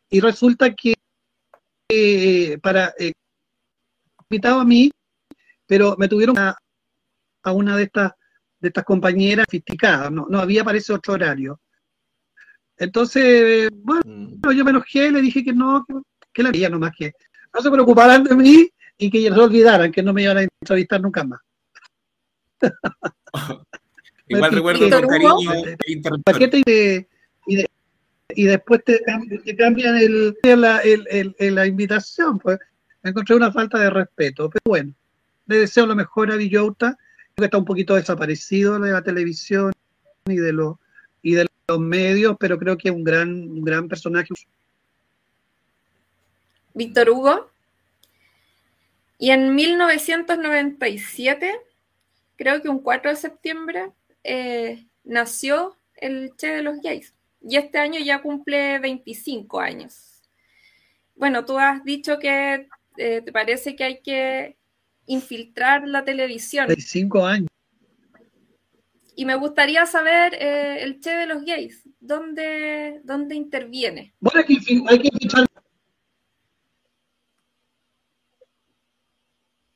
y resulta que eh, para eh, invitado a mí, pero me tuvieron a, a una de estas de estas compañeras sofisticadas, no, no había parece otro horario. Entonces, bueno, Mm. yo me enojé, le dije que no, que, que la veía nomás que no se preocuparan de mí y que se olvidaran que no me iban a entrevistar nunca más. Igual Me recuerdo con cariño. Paquete y, de- y, de- y después te, te cambian el, la, el- el- el- la invitación. Pues encontré una falta de respeto. Pero bueno, le deseo lo mejor a Villota, creo que está un poquito desaparecido de la televisión y de los y de los medios, pero creo que es un gran, un gran personaje. Víctor Hugo. Y en 1997, creo que un 4 de septiembre, eh, nació el Che de los Gays. Y este año ya cumple 25 años. Bueno, tú has dicho que eh, te parece que hay que infiltrar la televisión. 25 años. Y me gustaría saber eh, el Che de los Gays, ¿dónde, dónde interviene? Bueno, hay que, hay que infiltrar.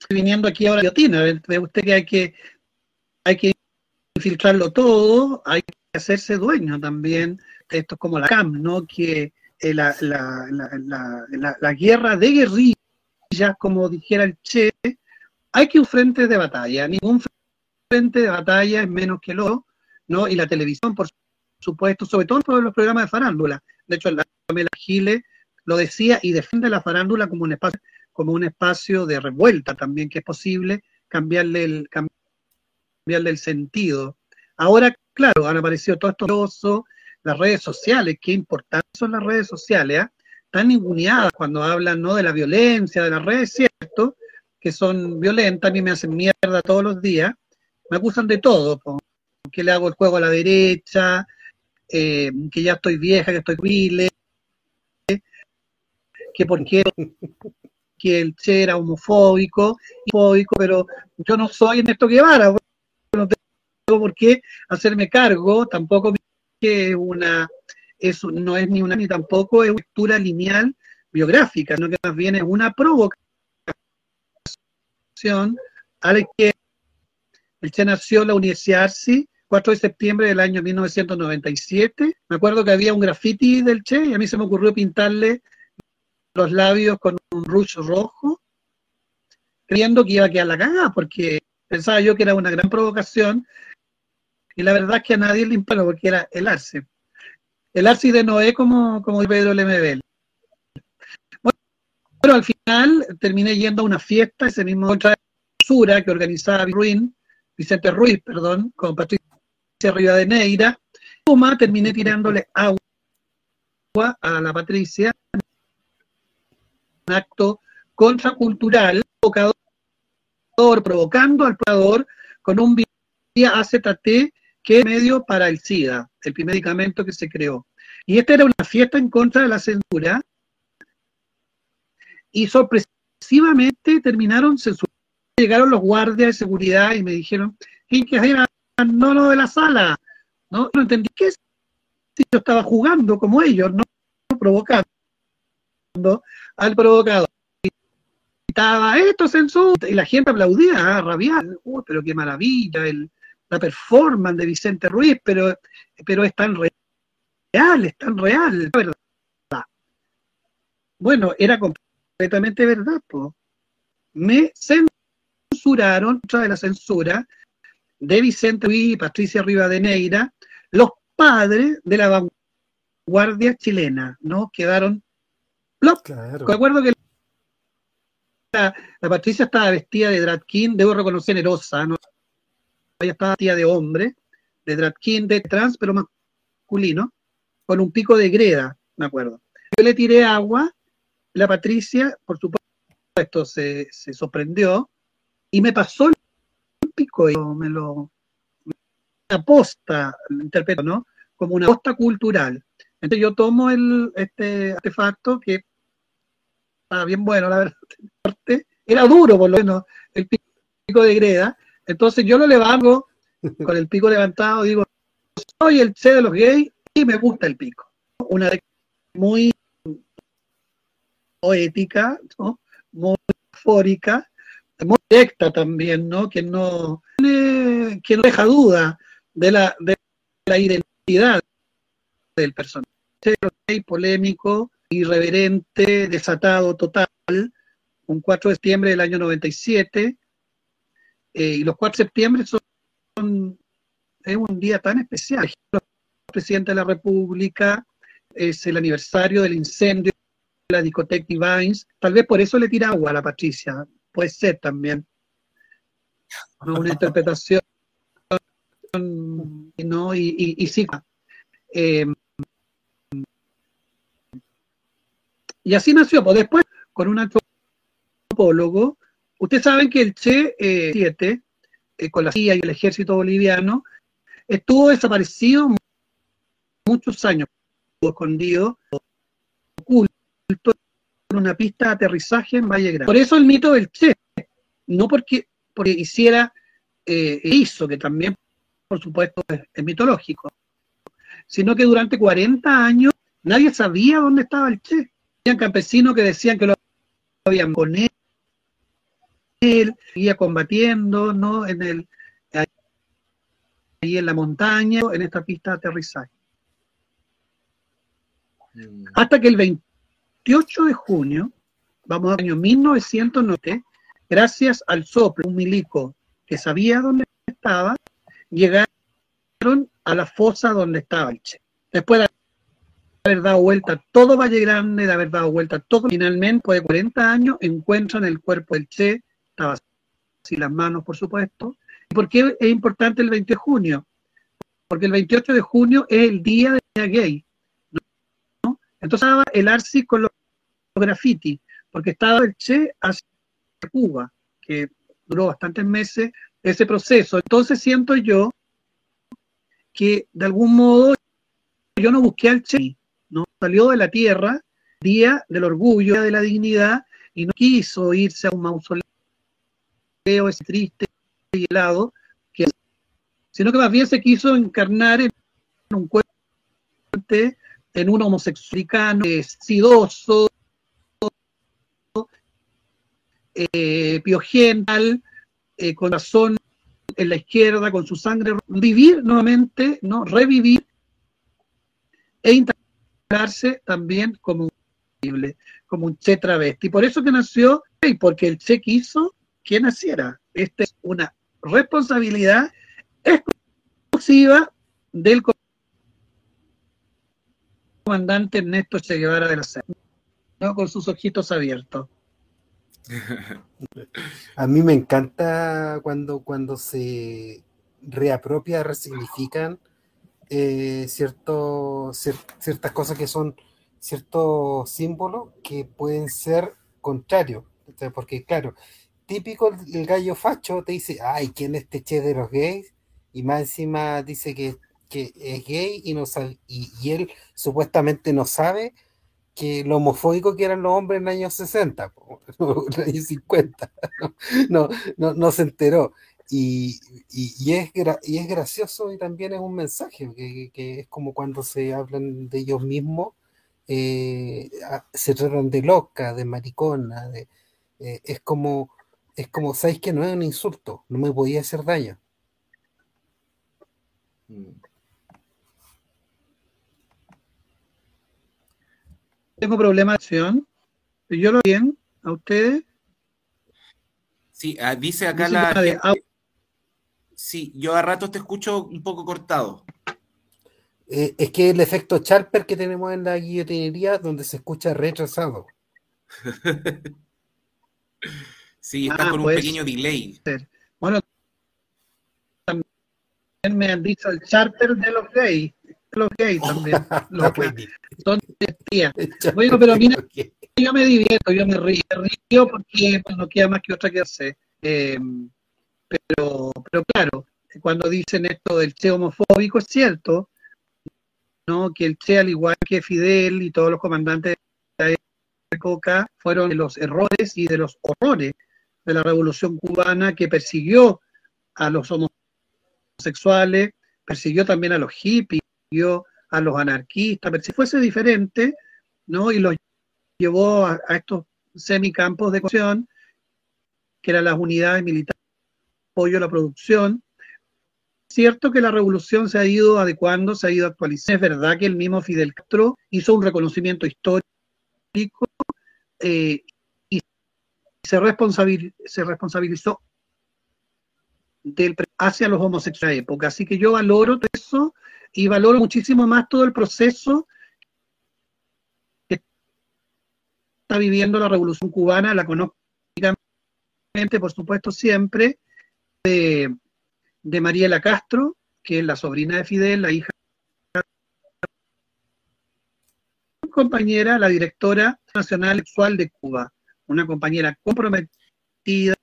Viniendo aquí ahora guillotina, ve usted que hay que hay que infiltrarlo todo, hay que hacerse dueño también. Esto es como la CAM, ¿no? Que eh, la, la, la, la, la- la guerra de guerrillas, como dijera el Che, hay que un frente de batalla. Ningún frente de batalla es menos que el otro, ¿no? Y la televisión, por supuesto, sobre todo por los programas de farándula. De hecho, la Pamela Giles lo decía y defiende la farándula como un espacio, como un espacio de revuelta también, que es posible cambiarle el, cambiarle el sentido. Ahora, claro, han aparecido todo esto grosso, las redes sociales, qué importantes son las redes sociales, ¿ah? Están ninguneadas cuando hablan ¿no? de la violencia, de las redes, cierto, que son violentas, a mí me hacen mierda todos los días, me acusan de todo, po, que le hago el juego a la derecha, eh, que ya estoy vieja, que estoy vile, que por qué que el Che era homofóbico, homofóbico, pero yo no soy Ernesto Guevara, no tengo por qué hacerme cargo, tampoco que una, es, no es ni una ni tampoco es una lectura lineal biográfica, sino que más bien es una provocación a la el Che nació en la Universidad Arsi, 4 de septiembre del año 1997. Me acuerdo que había un graffiti del Che y a mí se me ocurrió pintarle los labios con un rouge rojo, creyendo que iba a quedar la cagada, porque pensaba yo que era una gran provocación, y la verdad es que a nadie le importa porque era el Arce. El Arce de Noé, como, como Pedro Lemebel. Bueno, pero al final terminé yendo a una fiesta, ese mismo contra que organizaba Ruin, Vicente Ruiz, perdón, con Patricia Rivadeneira. Puma, terminé tirándole agua a la Patricia, un acto contracultural, provocador, provocando al provocador con un vía AZT que es medio para el SIDA, el primer medicamento que se creó. Y esta era una fiesta en contra de la censura y sorpresivamente terminaron censurando. Llegaron los guardias de seguridad y me dijeron, ¿quién que era? No lo de la sala. No, no entendí qué es. Yo estaba jugando como ellos, no provocando al provocador. Estaba esto censura y la gente aplaudía, ah, rabial, oh, pero qué maravilla, el, la performance de Vicente Ruiz, pero, pero es tan real, es tan real, verdad. Bueno, era completamente verdad, pues. Me censuraron, de la censura, de Vicente Ruiz y Patricia Rivadeneira, los padres de la vanguardia chilena, ¿no? Quedaron Claro. Me acuerdo que la, Patricia estaba vestida de drag king, debo reconocer erosa, ¿no? Ella estaba vestida de hombre, de drag king, de trans, pero masculino, con un pico de greda, me acuerdo. Yo le tiré agua, la Patricia, por supuesto, se, se sorprendió y me pasó el pico, y me lo una posta, interpreto, ¿no? Como una posta cultural. Entonces yo tomo el, este artefacto que estaba bien bueno, la verdad. Era duro, por lo menos, el pico de greda. Entonces yo lo levanto con el pico levantado, digo, soy el C de los gays y me gusta el pico. Una muy poética, ¿no? muy fórica, muy directa también, ¿no? Que no, que no deja duda de la, de la identidad del personaje. Polémico, irreverente, desatado total, un 4 de septiembre del año 97, eh, y los 4 de septiembre son, es un día tan especial. El presidente de la República es el aniversario del incendio de la discoteca Divines, tal vez por eso le tira agua a la Patricia, puede ser también. Una interpretación, ¿no? Y, y, sí, eh, Y así nació. Pues después, con un antropólogo, ustedes saben que el Che 7, eh, con la CIA y el ejército boliviano, estuvo desaparecido muchos años, escondido, oculto en una pista de aterrizaje en Valle Grande. Por eso el mito del Che, no porque, porque hiciera, eh, hizo, que también, por supuesto, es mitológico, sino que durante 40 años nadie sabía dónde estaba el Che. Habían campesinos que decían que lo habían con él, seguía combatiendo, ¿no? En el, ahí en la montaña, en esta pista de aterrizaje. Mm. Hasta que el 28 de junio, vamos al año 1990, gracias al soplo, un milico que sabía dónde estaba, llegaron a la fosa donde estaba el Che. Después de haber dado vuelta todo Valle Grande, de haber dado vuelta todo, finalmente, después de 40 años, encuentran el cuerpo del Che, estaba así las manos, por supuesto. ¿Y por qué es importante el 20 de junio? Porque el 28 de junio es el día de la gay. ¿no? Entonces estaba el Arsi con los graffiti, porque estaba el Che hacia Cuba, que duró bastantes meses ese proceso. Entonces siento yo que de algún modo yo no busqué al Che. Salió de la tierra, día del orgullo, día de la dignidad, y no quiso irse a un mausoleo ese triste y helado, que, sino que más bien se quiso encarnar en un cuerpo, en un homosexual sidoso, eh, eh, con razón en la izquierda, con su sangre, vivir nuevamente, ¿no? revivir e también como un, como un Che travesti. Por eso que nació, y porque el Che quiso que naciera. Esta es una responsabilidad exclusiva del comandante Ernesto Che Guevara de la SER, ¿no? con sus ojitos abiertos. A mí me encanta cuando, cuando se reapropia, resignifican eh, cierto, ciertas cosas que son ciertos símbolos que pueden ser contrarios. Porque, claro, típico el gallo facho te dice, ay, ¿quién es este che de los gays? Y más encima dice que, que es gay y, no sabe, y, él supuestamente no sabe que lo homofóbico que eran los hombres en los años 60, en los años 50. No, no, no se enteró. Y, y, es y es gracioso y también es un mensaje, que, que es como cuando se hablan de ellos mismos, eh, se tratan de loca, de maricona, de, eh, es como, es como, ¿sabéis que no es un insulto? No me podía hacer daño. Mm. Tengo problema de acción. Yo lo bien a ustedes. Sí, ah, dice acá la. Sí, yo a ratos te escucho un poco cortado. Eh, es que el efecto Charper que tenemos en la guillotinería, donde se escucha retrasado. sí, está ah, con un pues, pequeño delay. Bueno, también me han dicho el charter de los gays. Los gays también. los gays. Son Bueno, pero mira, yo me divierto, yo me río, río porque no queda más que otra que hacer. Eh, pero, pero claro, cuando dicen esto del Che homofóbico, es cierto, ¿no? que el Che, al igual que Fidel y todos los comandantes de Coca, fueron de los errores y de los horrores de la revolución cubana que persiguió a los homosexuales, persiguió también a los hippies, persiguió a los anarquistas, pero si fuese diferente, ¿no? Y los llevó a, a estos semicampos de acción, que eran las unidades militares apoyo a la producción. Cierto que la revolución se ha ido adecuando, se ha ido actualizando. Es verdad que el mismo Fidel Castro hizo un reconocimiento histórico eh, y se, se responsabilizó del, hacia los homosexuales de la época. Así que yo valoro eso y valoro muchísimo más todo el proceso que está viviendo la revolución cubana, la conozco por supuesto, siempre, de, de Mariela Castro, que es la sobrina de Fidel, la hija compañera, la directora nacional sexual de Cuba, una compañera comprometida,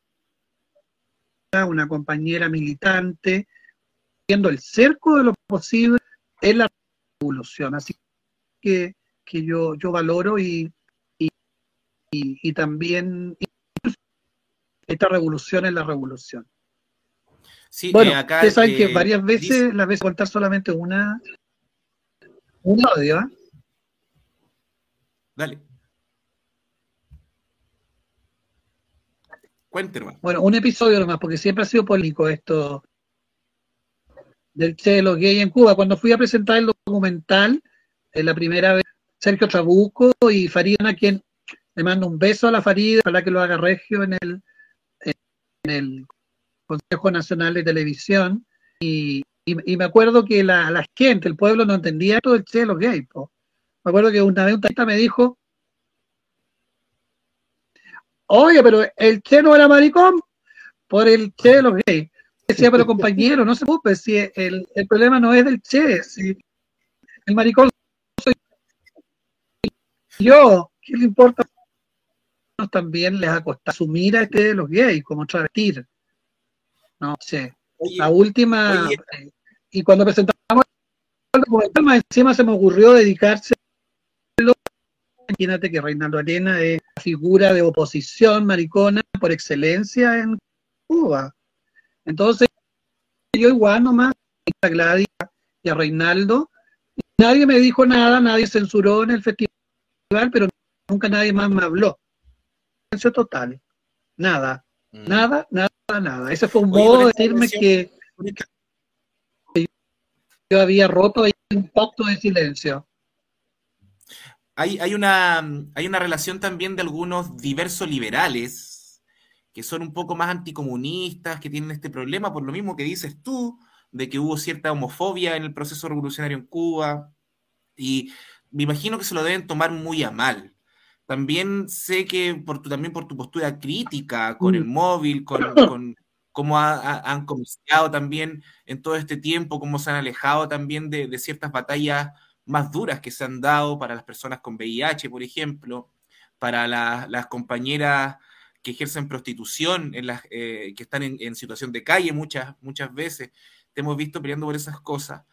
una compañera militante, viendo el cerco de lo posible en la revolución. Así que, que yo, yo valoro y, y, y también esta revolución es la revolución. Sí, bueno, acá, ustedes saben que eh, varias veces, las veces contar solamente una, un audio, ¿ah? Dale. Cuénteme. Bueno, un episodio nomás, porque siempre ha sido polémico esto del Che de los gays en Cuba. Cuando fui a presentar el documental, en la primera vez, Sergio Trabuco y Farina, quien le mando un beso a la Farida, para que lo haga regio en el, en el Consejo Nacional de Televisión y, me acuerdo que la, gente, el pueblo no entendía todo el che de los gays. Me acuerdo que una vez un taxista me dijo, oye, pero el che no era maricón por el che de los gays. Decía, pero compañero, no se preocupe, si el, problema no es del che, si el maricón soy yo, ¿qué le importa? También les acosta asumir a este de los gays como travestir. No sé. la última, y cuando presentamos el documental, más encima se me ocurrió dedicarse. Imagínate que Reinaldo Arena es la figura de oposición maricona por excelencia en Cuba. Entonces, yo igual nomás, a Gladys y a Reinaldo, nadie me dijo nada, nadie censuró en el festival, pero nunca nadie más me habló. Silencio total. Nada. Mm. Nada, nada, nada. Ese fue un modo de decirme que, yo había roto un pacto de silencio. Hay, hay, una, hay una relación también de algunos diversos liberales que son un poco más anticomunistas, que tienen este problema, por lo mismo que dices tú, de que hubo cierta homofobia en el proceso revolucionario en Cuba, y me imagino que se lo deben tomar muy a mal. También sé que por tu, también por tu postura crítica con el mm. móvil, con, con cómo han comerciado también en todo este tiempo, cómo se han alejado también de, ciertas batallas más duras que se han dado para las personas con VIH, por ejemplo, para las compañeras que ejercen prostitución, en las, eh, que están en, situación de calle muchas, muchas veces. Te hemos visto peleando por esas cosas.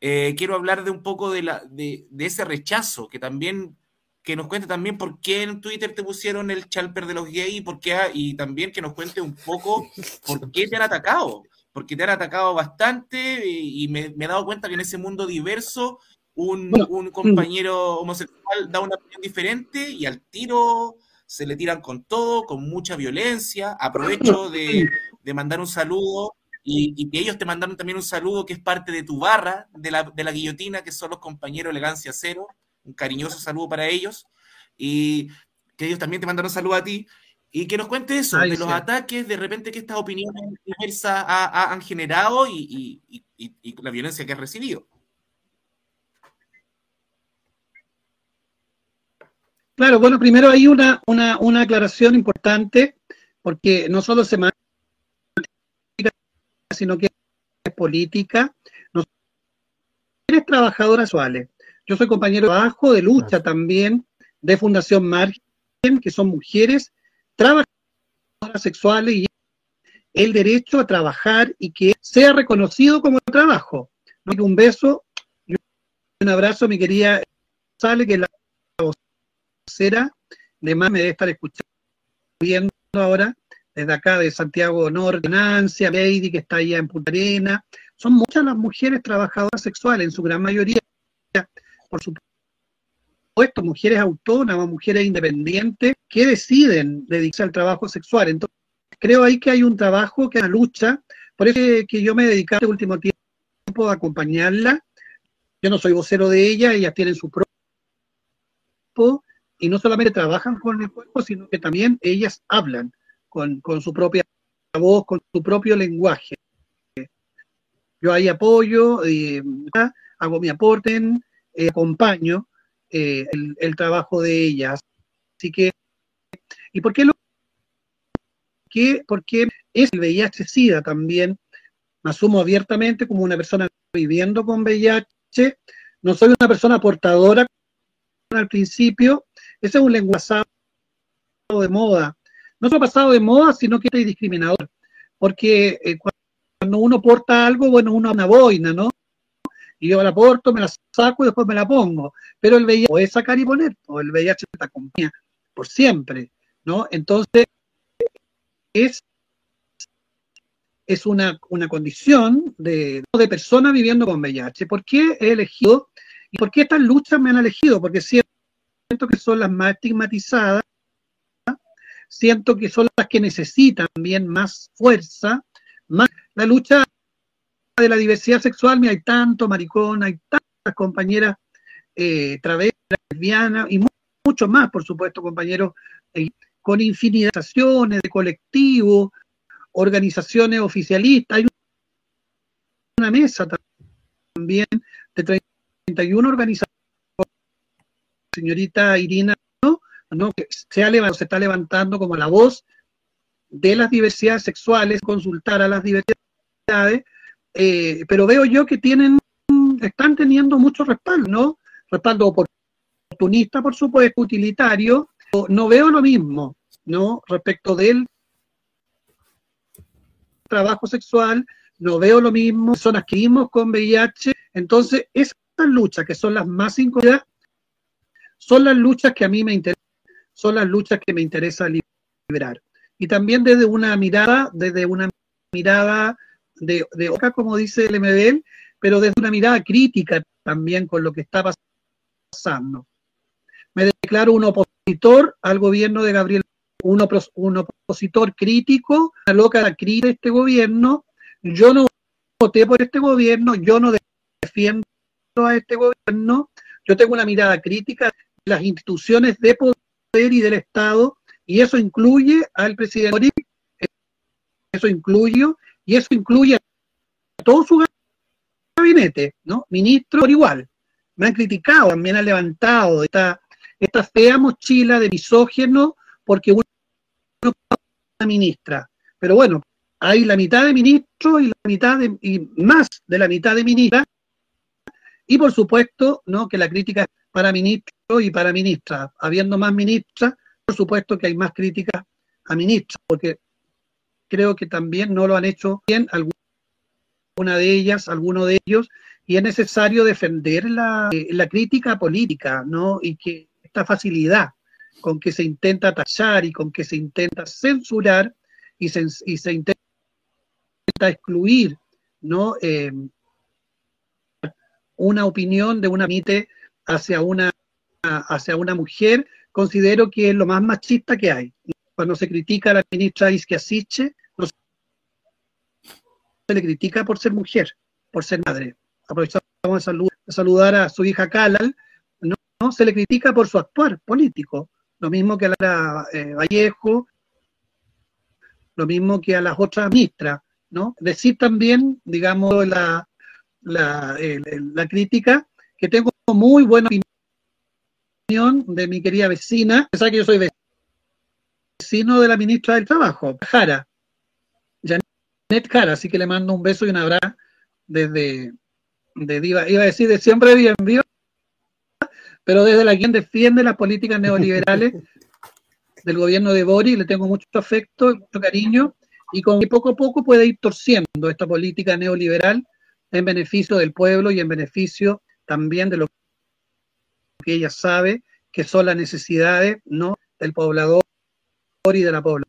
Eh, quiero hablar de un poco de, la, de, de ese rechazo que también que nos cuente también por qué en Twitter te pusieron el chalper de los gays y, por qué, y también que nos cuente un poco por qué te han atacado, porque te han atacado bastante y, me, he dado cuenta que en ese mundo diverso un, un, compañero homosexual da una opinión diferente y al tiro se le tiran con todo, con mucha violencia. Aprovecho de, de mandar un saludo y, que ellos te mandaron también un saludo que es parte de tu barra de la, de la guillotina, que son los compañeros Elegancia Cero un cariñoso saludo para ellos, y que ellos también te mandaron saludo a ti, y que nos cuente eso, de los ataques, de repente que estas opiniones diversas han generado y, la violencia que has recibido. Claro, bueno, primero hay una, una, una aclaración importante, porque no solo se sino que es política. Eres trabajadora suave yo soy compañero de trabajo, de lucha también, de Fundación Margen, que son mujeres trabajadoras sexuales y el derecho a trabajar y que sea reconocido como trabajo. Un beso y un abrazo mi querida Sale, que es la vocera de más me debe estar escuchando, viendo ahora desde acá de Santiago Norte, Nancia, Lady, que está allá en Punta Arena. Son muchas las mujeres trabajadoras sexuales, en su gran mayoría por supuesto, mujeres autónomas, mujeres independientes, que deciden dedicarse al trabajo sexual. Entonces, creo ahí que hay un trabajo, que es una lucha, por eso que yo me he dedicado este último tiempo a acompañarla. Yo no soy vocero de ella, ellas tienen su propio y no solamente trabajan con el cuerpo, sino que también ellas hablan con, con su propia voz, con su propio lenguaje. Yo ahí apoyo, eh, hago mi aporte, eh, acompaño eh, el, trabajo de ellas. Así que, ¿y por qué lo que Porque es el VIH-Sida también, me asumo abiertamente como una persona viviendo con VIH, no soy una persona portadora al principio, ese es un lenguaje de moda. No ha pasado de moda, sino que es discriminador. Porque eh, cuando uno porta algo, bueno, uno una boina, ¿no? Y yo la porto, me la saco y después me la pongo. Pero el VIH puede sacar y poner, o el VIH te acompaña por siempre, ¿no? Entonces, es, es una, una condición de, de persona viviendo con VIH. ¿Por qué he elegido y por qué estas luchas me han elegido? Porque siento que son las más estigmatizadas, siento que son las que necesitan también más fuerza, más la lucha de la diversidad sexual, mira, hay tanto maricón, hay tantas compañeras eh, travesas, lesbianas y mucho más, por supuesto, compañeros, eh, con infinidad de de colectivos, organizaciones oficialistas. Hay una mesa también de 31 organizaciones. Señorita Irina, ¿no? que se, ha se está levantando como la voz de las diversidades sexuales, consultar a las diversidades eh, pero veo yo que tienen, están teniendo mucho respaldo, ¿no? Respaldo oportunista, por supuesto, utilitario. No veo lo mismo, ¿no? Respecto del trabajo sexual, no veo lo mismo, son activismos con VIH. Entonces, esas luchas que son las más incómodas, son las luchas que a mí me interesan, son las luchas que me interesa liberar. Y también desde una mirada, desde una mirada de, de Oca, como dice el MBL, pero desde una mirada crítica también con lo que está pasando. Me declaro un opositor al gobierno de Gabriel, un, un opositor crítico, una loca crítica de este gobierno. Yo no voté por este gobierno, yo no defiendo a este gobierno, yo tengo una mirada crítica de las instituciones de poder y del Estado, y eso incluye al presidente eso incluye y eso incluye a todo su gabinete, ¿no? Ministro por igual. Me han criticado, también han levantado esta, esta fea mochila de misógeno porque uno una ministra. Pero bueno, hay la mitad de ministros y la mitad de, y más de la mitad de ministras. Y por supuesto, ¿no? Que la crítica es para ministros y para ministras. Habiendo más ministras, por supuesto que hay más críticas a ministras, porque creo que también no lo han hecho bien alguna de ellas, alguno de ellos, y es necesario defender la, la crítica política, ¿no? Y que esta facilidad con que se intenta tachar y con que se intenta censurar y se, y se intenta excluir ¿no? Eh, una opinión de una mite hacia una, hacia una mujer, considero que es lo más machista que hay. Cuando se critica a la ministra Isquiasiche, no se le critica por ser mujer, por ser madre. Aprovechamos de saludar a su hija Calal, ¿no? se le critica por su actuar político, lo mismo que a la eh, Vallejo, lo mismo que a las otras ministras, ¿no? Decir también, digamos, la, la, la crítica, que tengo muy buena opinión de mi querida vecina, pensar que yo soy vecino de la ministra del Trabajo, Jara, Janet Jara, así que le mando un beso y un abrazo desde, de, iba, iba a decir de siempre bien vivo, pero desde la quien defiende las políticas neoliberales del gobierno de Boris, le tengo mucho afecto, mucho cariño, y con que poco a poco puede ir torciendo esta política neoliberal en beneficio del pueblo y en beneficio también de lo que ella sabe que son las necesidades ¿no? del poblador y de la población.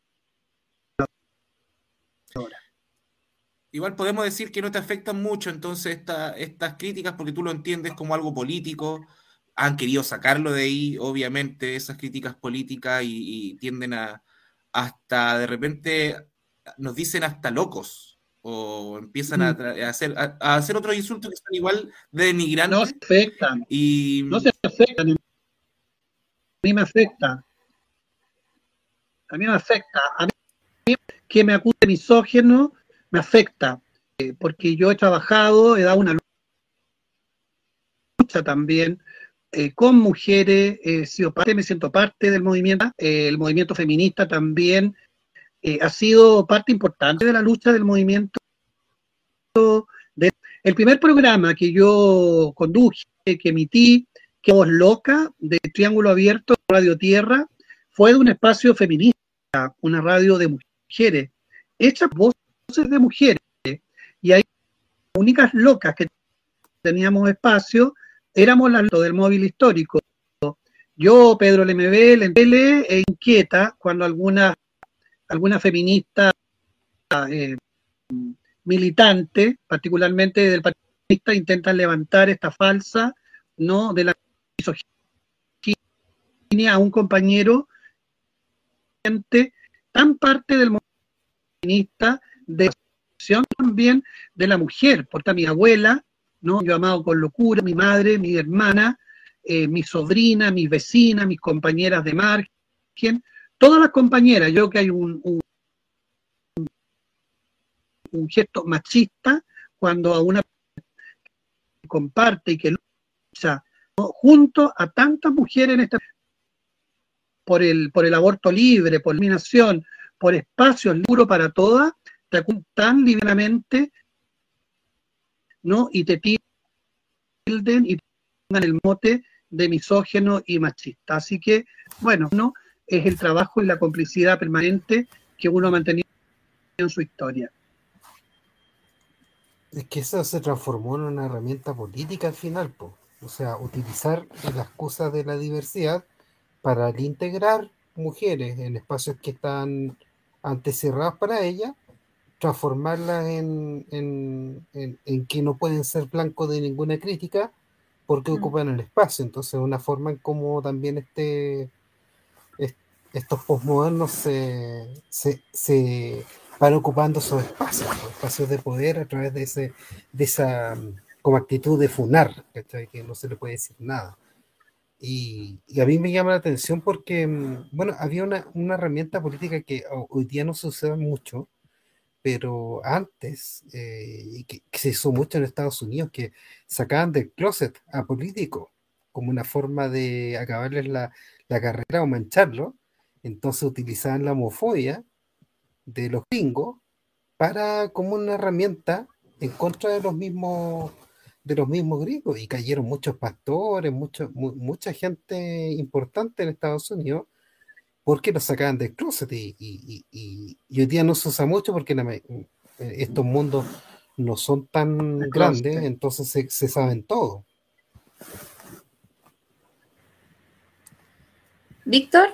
Igual podemos decir que no te afectan mucho entonces estas críticas porque tú lo entiendes como algo político, han querido sacarlo de ahí, obviamente, esas críticas políticas y, tienden a hasta de repente nos dicen hasta locos o empiezan a, mm. hacer a, hacer otros insultos que son igual de denigrantes. No se afectan. Y... No se afectan. A mí me afecta. A mí me afecta. A mí que me acuse misógeno me afecta. Eh, porque yo he trabajado, he dado una lucha también eh, con mujeres, he sido parte, me siento parte del movimiento, eh, el movimiento feminista también ha sido parte importante de la lucha del movimiento. De, el primer programa que yo conduje, que emití, que Voz Loca, de Triángulo Abierto, Radio Tierra, fue de un espacio feminista, una radio de mujeres, hecha por voces de mujeres, y hay únicas locas que teníamos espacio éramos las del móvil histórico. Yo, Pedro LMB, Lentele, e inquieta cuando alguna, alguna feminista eh, militante, particularmente del Partido intentan levantar esta falsa, ¿no? De la misoginia a un compañero tan parte del movimiento feminista de también de la mujer, porque mi abuela ¿no? Yo amado con locura, mi madre, mi hermana, eh, mi sobrina, mis vecinas, mis compañeras de margen, todas las compañeras, yo que hay un, un, gesto machista cuando a una comparte y que lucha junto a tantas mujeres en esta por el, por el aborto libre, por eliminación, por espacios libres para todas, tan libremente ¿no? Y te tilden y pongan el mote de misógeno y machista. Así que, bueno, ¿no? Es el trabajo y la complicidad permanente que uno ha mantenido en su historia. Es que eso se transformó en una herramienta política al final, o sea, utilizar la excusa de la diversidad para integrar mujeres en espacios que están antes cerrados para ellas transformarlas en, en, que no pueden ser blancos de ninguna crítica porque mm. ocupan el espacio. Entonces, una forma en cómo también este, estos postmodernos se, se, van ocupando esos espacios, espacios de poder a través de, ese, de esa como actitud de funar, que no se le puede decir nada. Y, y, a mí me llama la atención porque, mm, bueno, había una, una herramienta política que hoy día no se usa mucho, pero antes, eh, y que, se hizo mucho en Estados Unidos, que sacaban del closet a políticos como una forma de acabarles la, carrera o mancharlo, entonces utilizaban la homofobia de los gringos para como una herramienta en contra de los mismos de los mismos gringos y cayeron muchos pastores, mucho, mucha gente importante en Estados Unidos porque lo sacaban del closet y, y, hoy día no se usa mucho porque eh, estos mundos no son tan grandes, entonces se, saben todo. Víctor,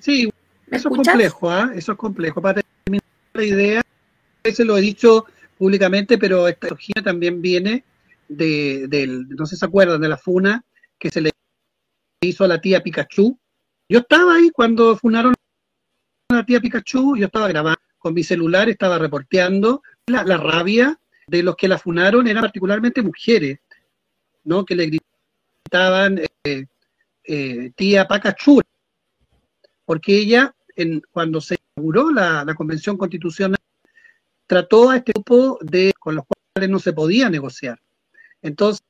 Sí, ¿me eso es complejo, ¿ah? Eso es complejo. Para terminar la idea, a veces lo he dicho públicamente, pero esta ideología también viene de, del, no sé se acuerdan, de la funa que se le hizo a la tía Pikachu. Yo estaba ahí cuando funaron a la tía Pikachu, yo estaba grabando con mi celular, estaba reporteando la, rabia de los que la funaron, eran particularmente mujeres, ¿no? Que le gritaban eh, eh, tía Pikachu, porque ella, en, cuando se inauguró la Convención Constitucional, trató a este grupo de con los cuales no se podía negociar. Entonces,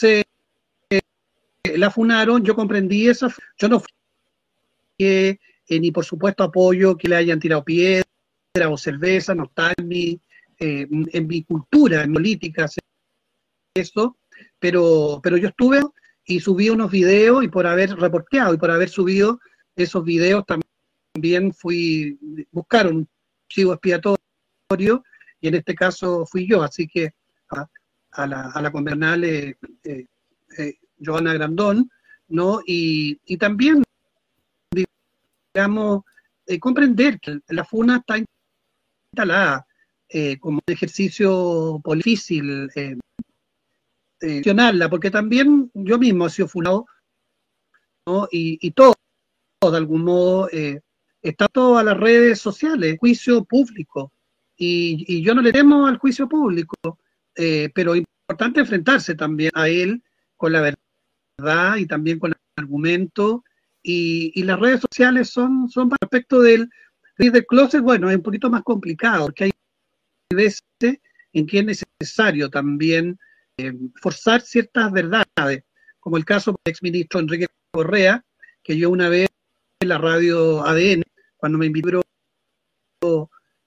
eh, la funaron, yo comprendí eso, yo no fui eh, ni por supuesto apoyo que le hayan tirado piedra o cerveza, no está en mi, eh, en mi cultura, en mi política, eso, pero, pero yo estuve y subí unos videos y por haber reporteado y por haber subido esos videos también fui, buscaron un chivo expiatorio y en este caso fui yo, así que a, la, a la convenal eh, eh, Joana Grandón, ¿no? Y, y también, digamos, eh, comprender que la FUNA está instalada eh, como un ejercicio difícil, gestionarla, porque también yo mismo he sido funado, ¿no? Y, y todo, de algún modo, está todo a las redes sociales, juicio público, y, yo no le temo al juicio público, eh, pero es importante enfrentarse también a él con la verdad y también con el argumento, y, las redes sociales son, son respecto del, del closet, bueno, es un poquito más complicado, porque hay veces en que es necesario también eh, forzar ciertas verdades, como el caso del exministro Enrique Correa, que yo una vez en la radio ADN, cuando me invitó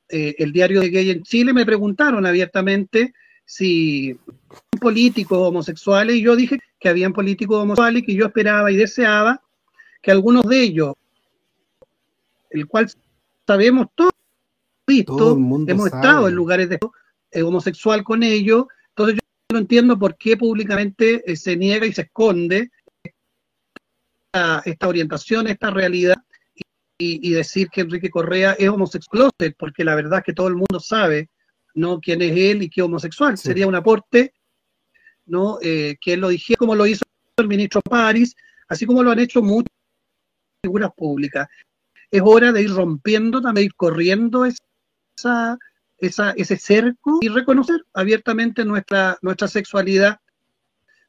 eh, el diario de gay en Chile, me preguntaron abiertamente si políticos homosexuales, y yo dije que habían políticos homosexuales y que yo esperaba y deseaba que algunos de ellos, el cual sabemos todos, visto, Todo el mundo hemos sabe. estado en lugares de eh, homosexual con ellos, entonces yo no entiendo por qué públicamente eh, se niega y se esconde esta, esta orientación, esta realidad, y, y decir que Enrique Correa es homosexual, porque la verdad es que todo el mundo sabe no quién es él y qué homosexual. Sí. Sería un aporte, ¿no? Eh, que él lo dijera, como lo hizo el ministro París, así como lo han hecho muchas figuras públicas. Es hora de ir rompiendo, también ir corriendo esa, esa, ese cerco y reconocer abiertamente nuestra, nuestra sexualidad,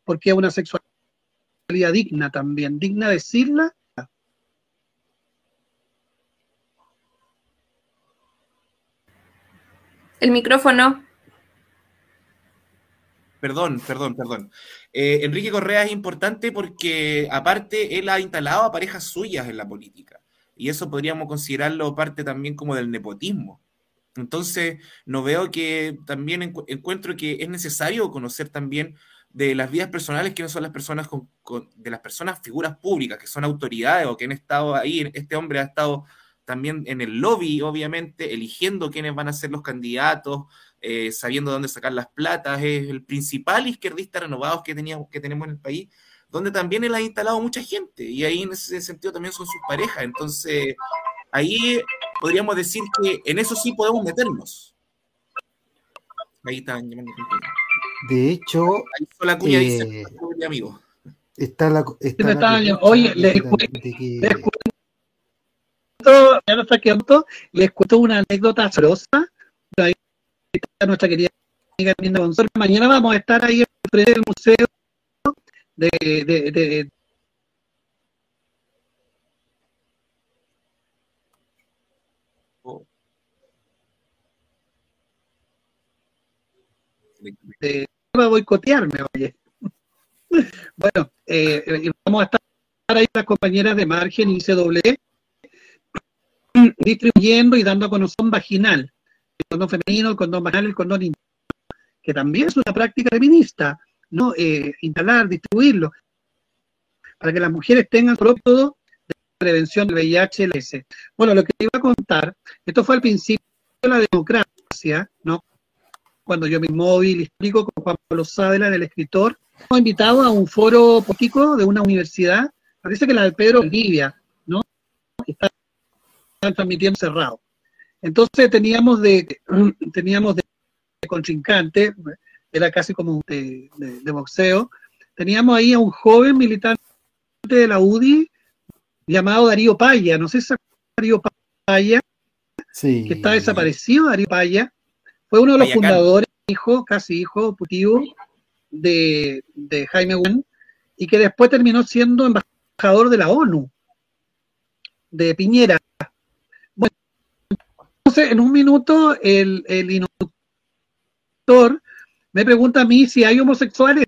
porque es una sexualidad digna también, digna de decirla. El micrófono. Perdón, perdón, perdón. Eh, Enrique Correa es importante porque aparte él ha instalado a parejas suyas en la política y eso podríamos considerarlo parte también como del nepotismo. Entonces, no veo que también encu- encuentro que es necesario conocer también de las vidas personales no son las personas con, con- de las personas figuras públicas que son autoridades o que han estado ahí. Este hombre ha estado también en el lobby, obviamente, eligiendo quiénes van a ser los candidatos, eh, sabiendo dónde sacar las platas, es el principal izquierdista renovado que, teníamos, que tenemos en el país, donde también él ha instalado mucha gente, y ahí en ese sentido también son sus parejas, entonces ahí podríamos decir que en eso sí podemos meternos. Ahí están llamando. De hecho, Ahí la cuña Eh, dice, pobre amigo. está la, está la oye, de que- cuento- de que- les cuento, ya les cuento una anécdota sabrosa. Está nuestra querida amiga Linda González. Mañana vamos a estar ahí frente del museo de, de, de- de- va a boicotearme, oye. Bueno, eh, eh, vamos a estar ahí las compañeras de Margen y CW distribuyendo y dando a conocer vaginal, el condón femenino, el condón vaginal, el condón interno, que también es una práctica feminista, ¿no? Eh, instalar, distribuirlo, para que las mujeres tengan método de prevención del VIH y. Bueno, lo que iba a contar, esto fue al principio de la democracia, ¿no? Cuando yo mi móvil histórico con Juan Pablo Sádela, el escritor, hemos invitado a un foro político de una universidad parece que la de Pedro. Está transmitiendo cerrado. Entonces teníamos de, teníamos de contrincante, era casi como de, de, boxeo, teníamos ahí a un joven militante de la UDI llamado Darío Paya, no sé si es Darío Paya, que está desaparecido, Darío Paya, fue uno de los fundadores, hijo, casi hijo putivo de, de Jaime Wen, y que después terminó siendo embajador de la ONU, de Piñera. En un minuto, el, el instructor me pregunta a mí si hay homosexuales.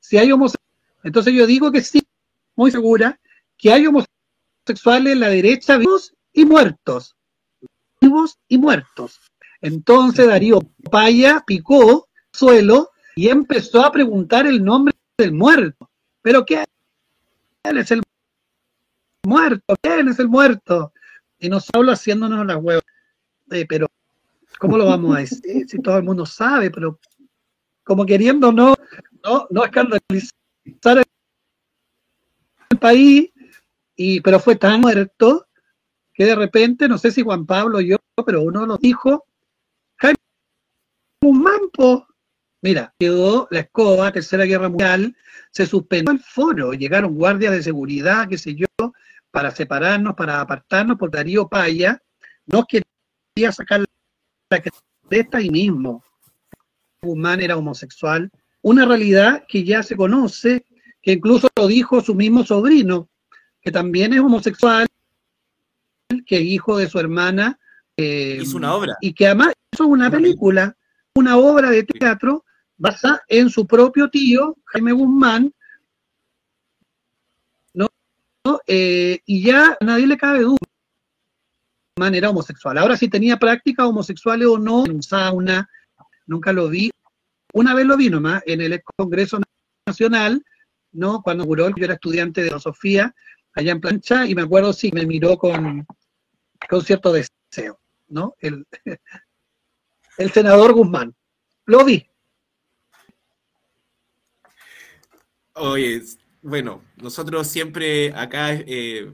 Si hay homosexuales. Entonces yo digo que sí, muy segura, que hay homosexuales en la derecha vivos y muertos. Vivos y muertos. Entonces Darío Paya picó suelo y empezó a preguntar el nombre del muerto. ¿Pero quién es el muerto? ¿Quién es el muerto? Y nos habla haciéndonos la huevas. Pero, ¿cómo lo vamos a decir? Si todo el mundo sabe, pero como queriendo no, no, no escandalizar el país, y, pero fue tan muerto que de repente, no sé si Juan Pablo o yo, pero uno lo dijo, Jaime Mampo, mira, quedó la escoba, Tercera Guerra Mundial, se suspendió el foro, llegaron guardias de seguridad, qué sé yo, para separarnos, para apartarnos, por Darío Paya no quería sacar la cresta ahí mismo. Guzmán era homosexual, una realidad que ya se conoce, que incluso lo dijo su mismo sobrino, que también es homosexual, que es hijo de su hermana. Eh, hizo una obra. Y que además hizo una película, una obra de teatro basada en su propio tío, Jaime Guzmán, ¿no? Eh, y ya a nadie le cabe duda. Era homosexual. Ahora si tenía prácticas homosexuales o no, en sauna, nunca lo vi. Una vez lo vi nomás en el Congreso Nacional, ¿no? Cuando juró, yo era estudiante de filosofía allá en plancha y me acuerdo sí, me miró con, con cierto deseo, ¿no? El, el senador Guzmán. Lo vi. Oye, bueno, nosotros siempre acá eh,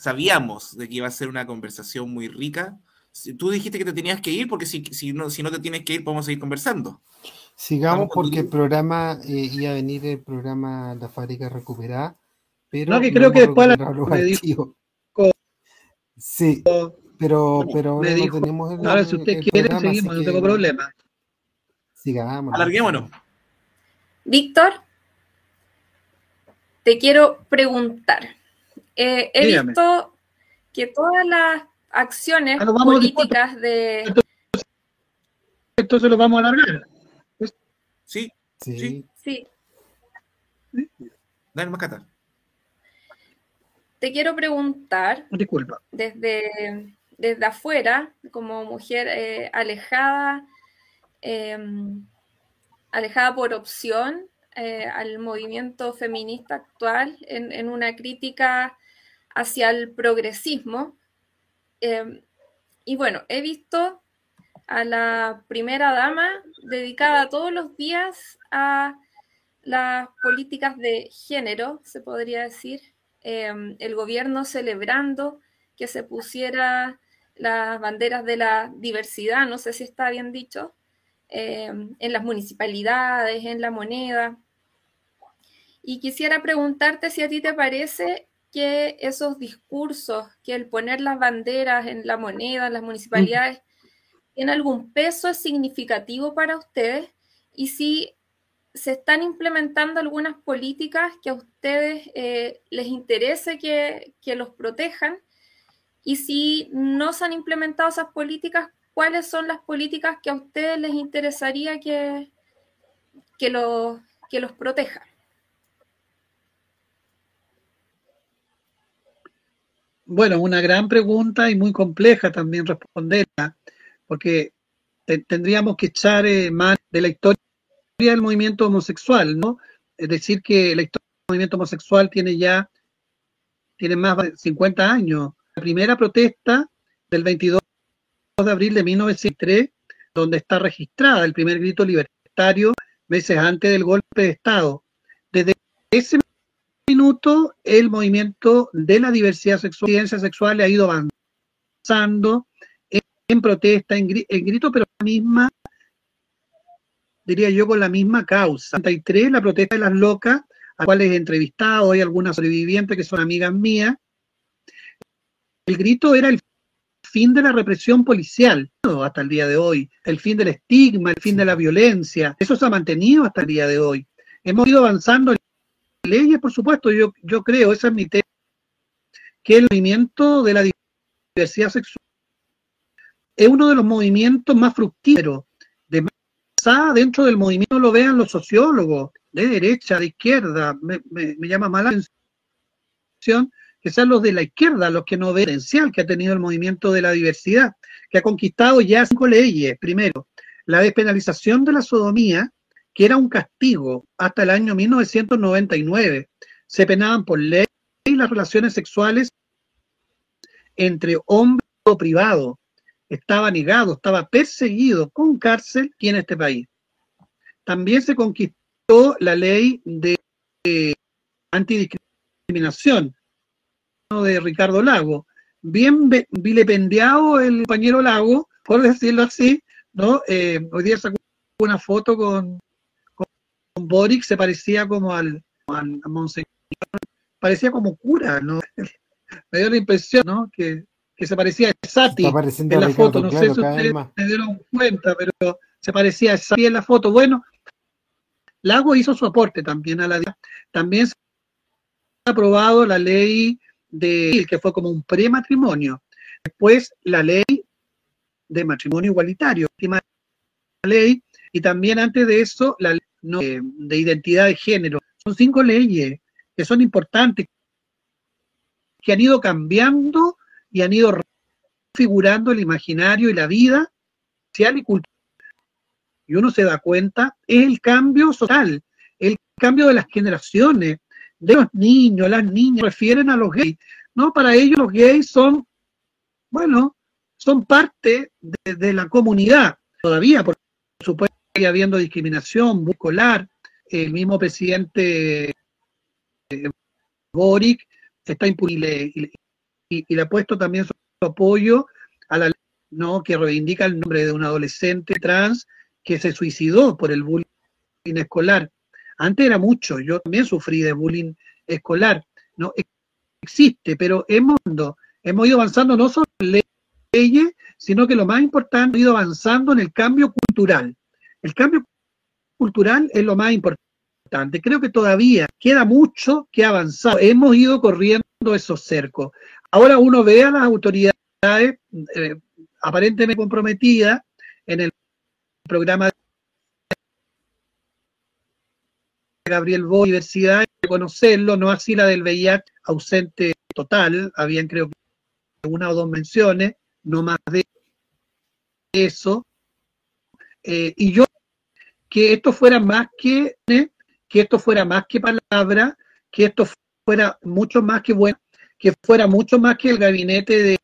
sabíamos de que iba a ser una conversación muy rica. Tú dijiste que te tenías que ir porque si, si, no, si no te tienes que ir podemos seguir conversando. Sigamos porque el programa eh, iba a venir el programa La Fábrica Recuperada, pero no, que creo que después la, me dijo, Sí, pero, pero me dijo, tenemos el, ahora si usted quiere seguimos, no tengo problema. Sigamos. Alarguémonos. Víctor, te quiero preguntar. Eh, he visto que todas las acciones ah, políticas de... Entonces, entonces lo vamos a alargar. Sí, sí. Sí. Dale, Macata. Te quiero preguntar, Disculpa. Desde, desde afuera, como mujer eh, alejada, em, alejada por opción eh, al movimiento feminista actual, en, en, una crítica hacia el progresismo. Em, y bueno, he visto a la primera dama dedicada todos los días a las políticas de género, se podría decir, em, el gobierno celebrando que se pusiera las banderas de la diversidad, no sé si está bien dicho, em, en las municipalidades, en la moneda. Y quisiera preguntarte si a ti te parece que esos discursos, que el poner las banderas en la moneda, en las municipalidades, ¿tiene algún peso es significativo para ustedes? Y si se están implementando algunas políticas que a ustedes eh, les interese que, los protejan. Y si no se han implementado esas políticas, ¿cuáles son las políticas que a ustedes les interesaría que, que, los, que los protejan? Bueno, una gran pregunta y muy compleja también responderla porque tendríamos que echar eh, más de la historia del movimiento homosexual, ¿no? Es decir, que la historia del movimiento homosexual tiene ya tiene más de 50 años. La primera protesta del 22 de abril de 1903, donde está registrada el primer grito libertario meses antes del golpe de Estado. Desde ese minuto el movimiento de la diversidad sexual, ciencia sexual ha ido avanzando en, protesta, en, en grito, pero la misma, diría yo, con la misma causa. 33, la protesta de las locas, a cuales he entrevistado, hay algunas sobrevivientes que son amigas mías. El grito era el fin de la represión policial, hasta el día de hoy, el fin del estigma, el fin de la violencia, eso se ha mantenido hasta el día de hoy. Hemos ido avanzando leyes, por supuesto, yo, yo creo, esa es mi tesis, que el movimiento de la diversidad sexual es uno de los movimientos más fructíferos, de dentro del movimiento lo vean los sociólogos, de derecha, de izquierda, me, me- me llama más la atención que sean los de la izquierda los que no ven el potencial que ha tenido el movimiento de la diversidad, que ha conquistado ya cinco leyes. Primero, la despenalización de la sodomía, que era un castigo hasta el año 1999. Se penaban por ley las relaciones sexuales entre hombre o privado. Estaba negado, estaba perseguido con cárcel aquí en este país. También se conquistó la ley de eh, antidiscriminación de Ricardo Lago. Bien vilipendiado el compañero Lago, por decirlo así, ¿no? Eh, hoy día sacó una foto con Boric, se parecía como al, al a Monseñor, parecía como cura, ¿no? Me dio la impresión, ¿no? Que, que se parecía a Sati en la Ricardo foto, no Claro sé si ustedes se dieron cuenta, pero se parecía a Sati en la foto. Bueno, Lago hizo su aporte también a la también se ha aprobado la ley de que fue como un prematrimonio. Después la ley de matrimonio igualitario, última ley, y también antes de eso la ley no, de, de identidad de género. Son cinco leyes que son importantes, que han ido cambiando y han ido figurando el imaginario y la vida social y cultural. Y uno se da cuenta, es el cambio social, el cambio de las generaciones, de los niños, las niñas, refieren a los gays. No, para ellos los gays son, bueno, son parte de, de la comunidad. Todavía, por supuesto, sigue habiendo discriminación escolar. El mismo presidente eh, Boric está impu- y y, y- le ha puesto también su apoyo a la ley ¿no? que reivindica el nombre de un adolescente trans que se suicidó por el bullying escolar. Antes era mucho, yo también sufrí de bullying escolar. No existe, pero hemos, hemos ido avanzando no solo en leyes, sino que lo más importante, hemos ido avanzando en el cambio cultural. El cambio cultural es lo más importante. Creo que todavía queda mucho que avanzar. Hemos ido corriendo esos cercos. Ahora uno ve a las autoridades eh, aparentemente comprometidas en el programa de Gabriel Bo, Universidad, conocerlo, no así la del VIH ausente total, habían creo que una o dos menciones, no más de eso. Eh, y yo que esto fuera más que que esto fuera más que palabra, que esto fuera mucho más que bueno, que fuera mucho más que el gabinete de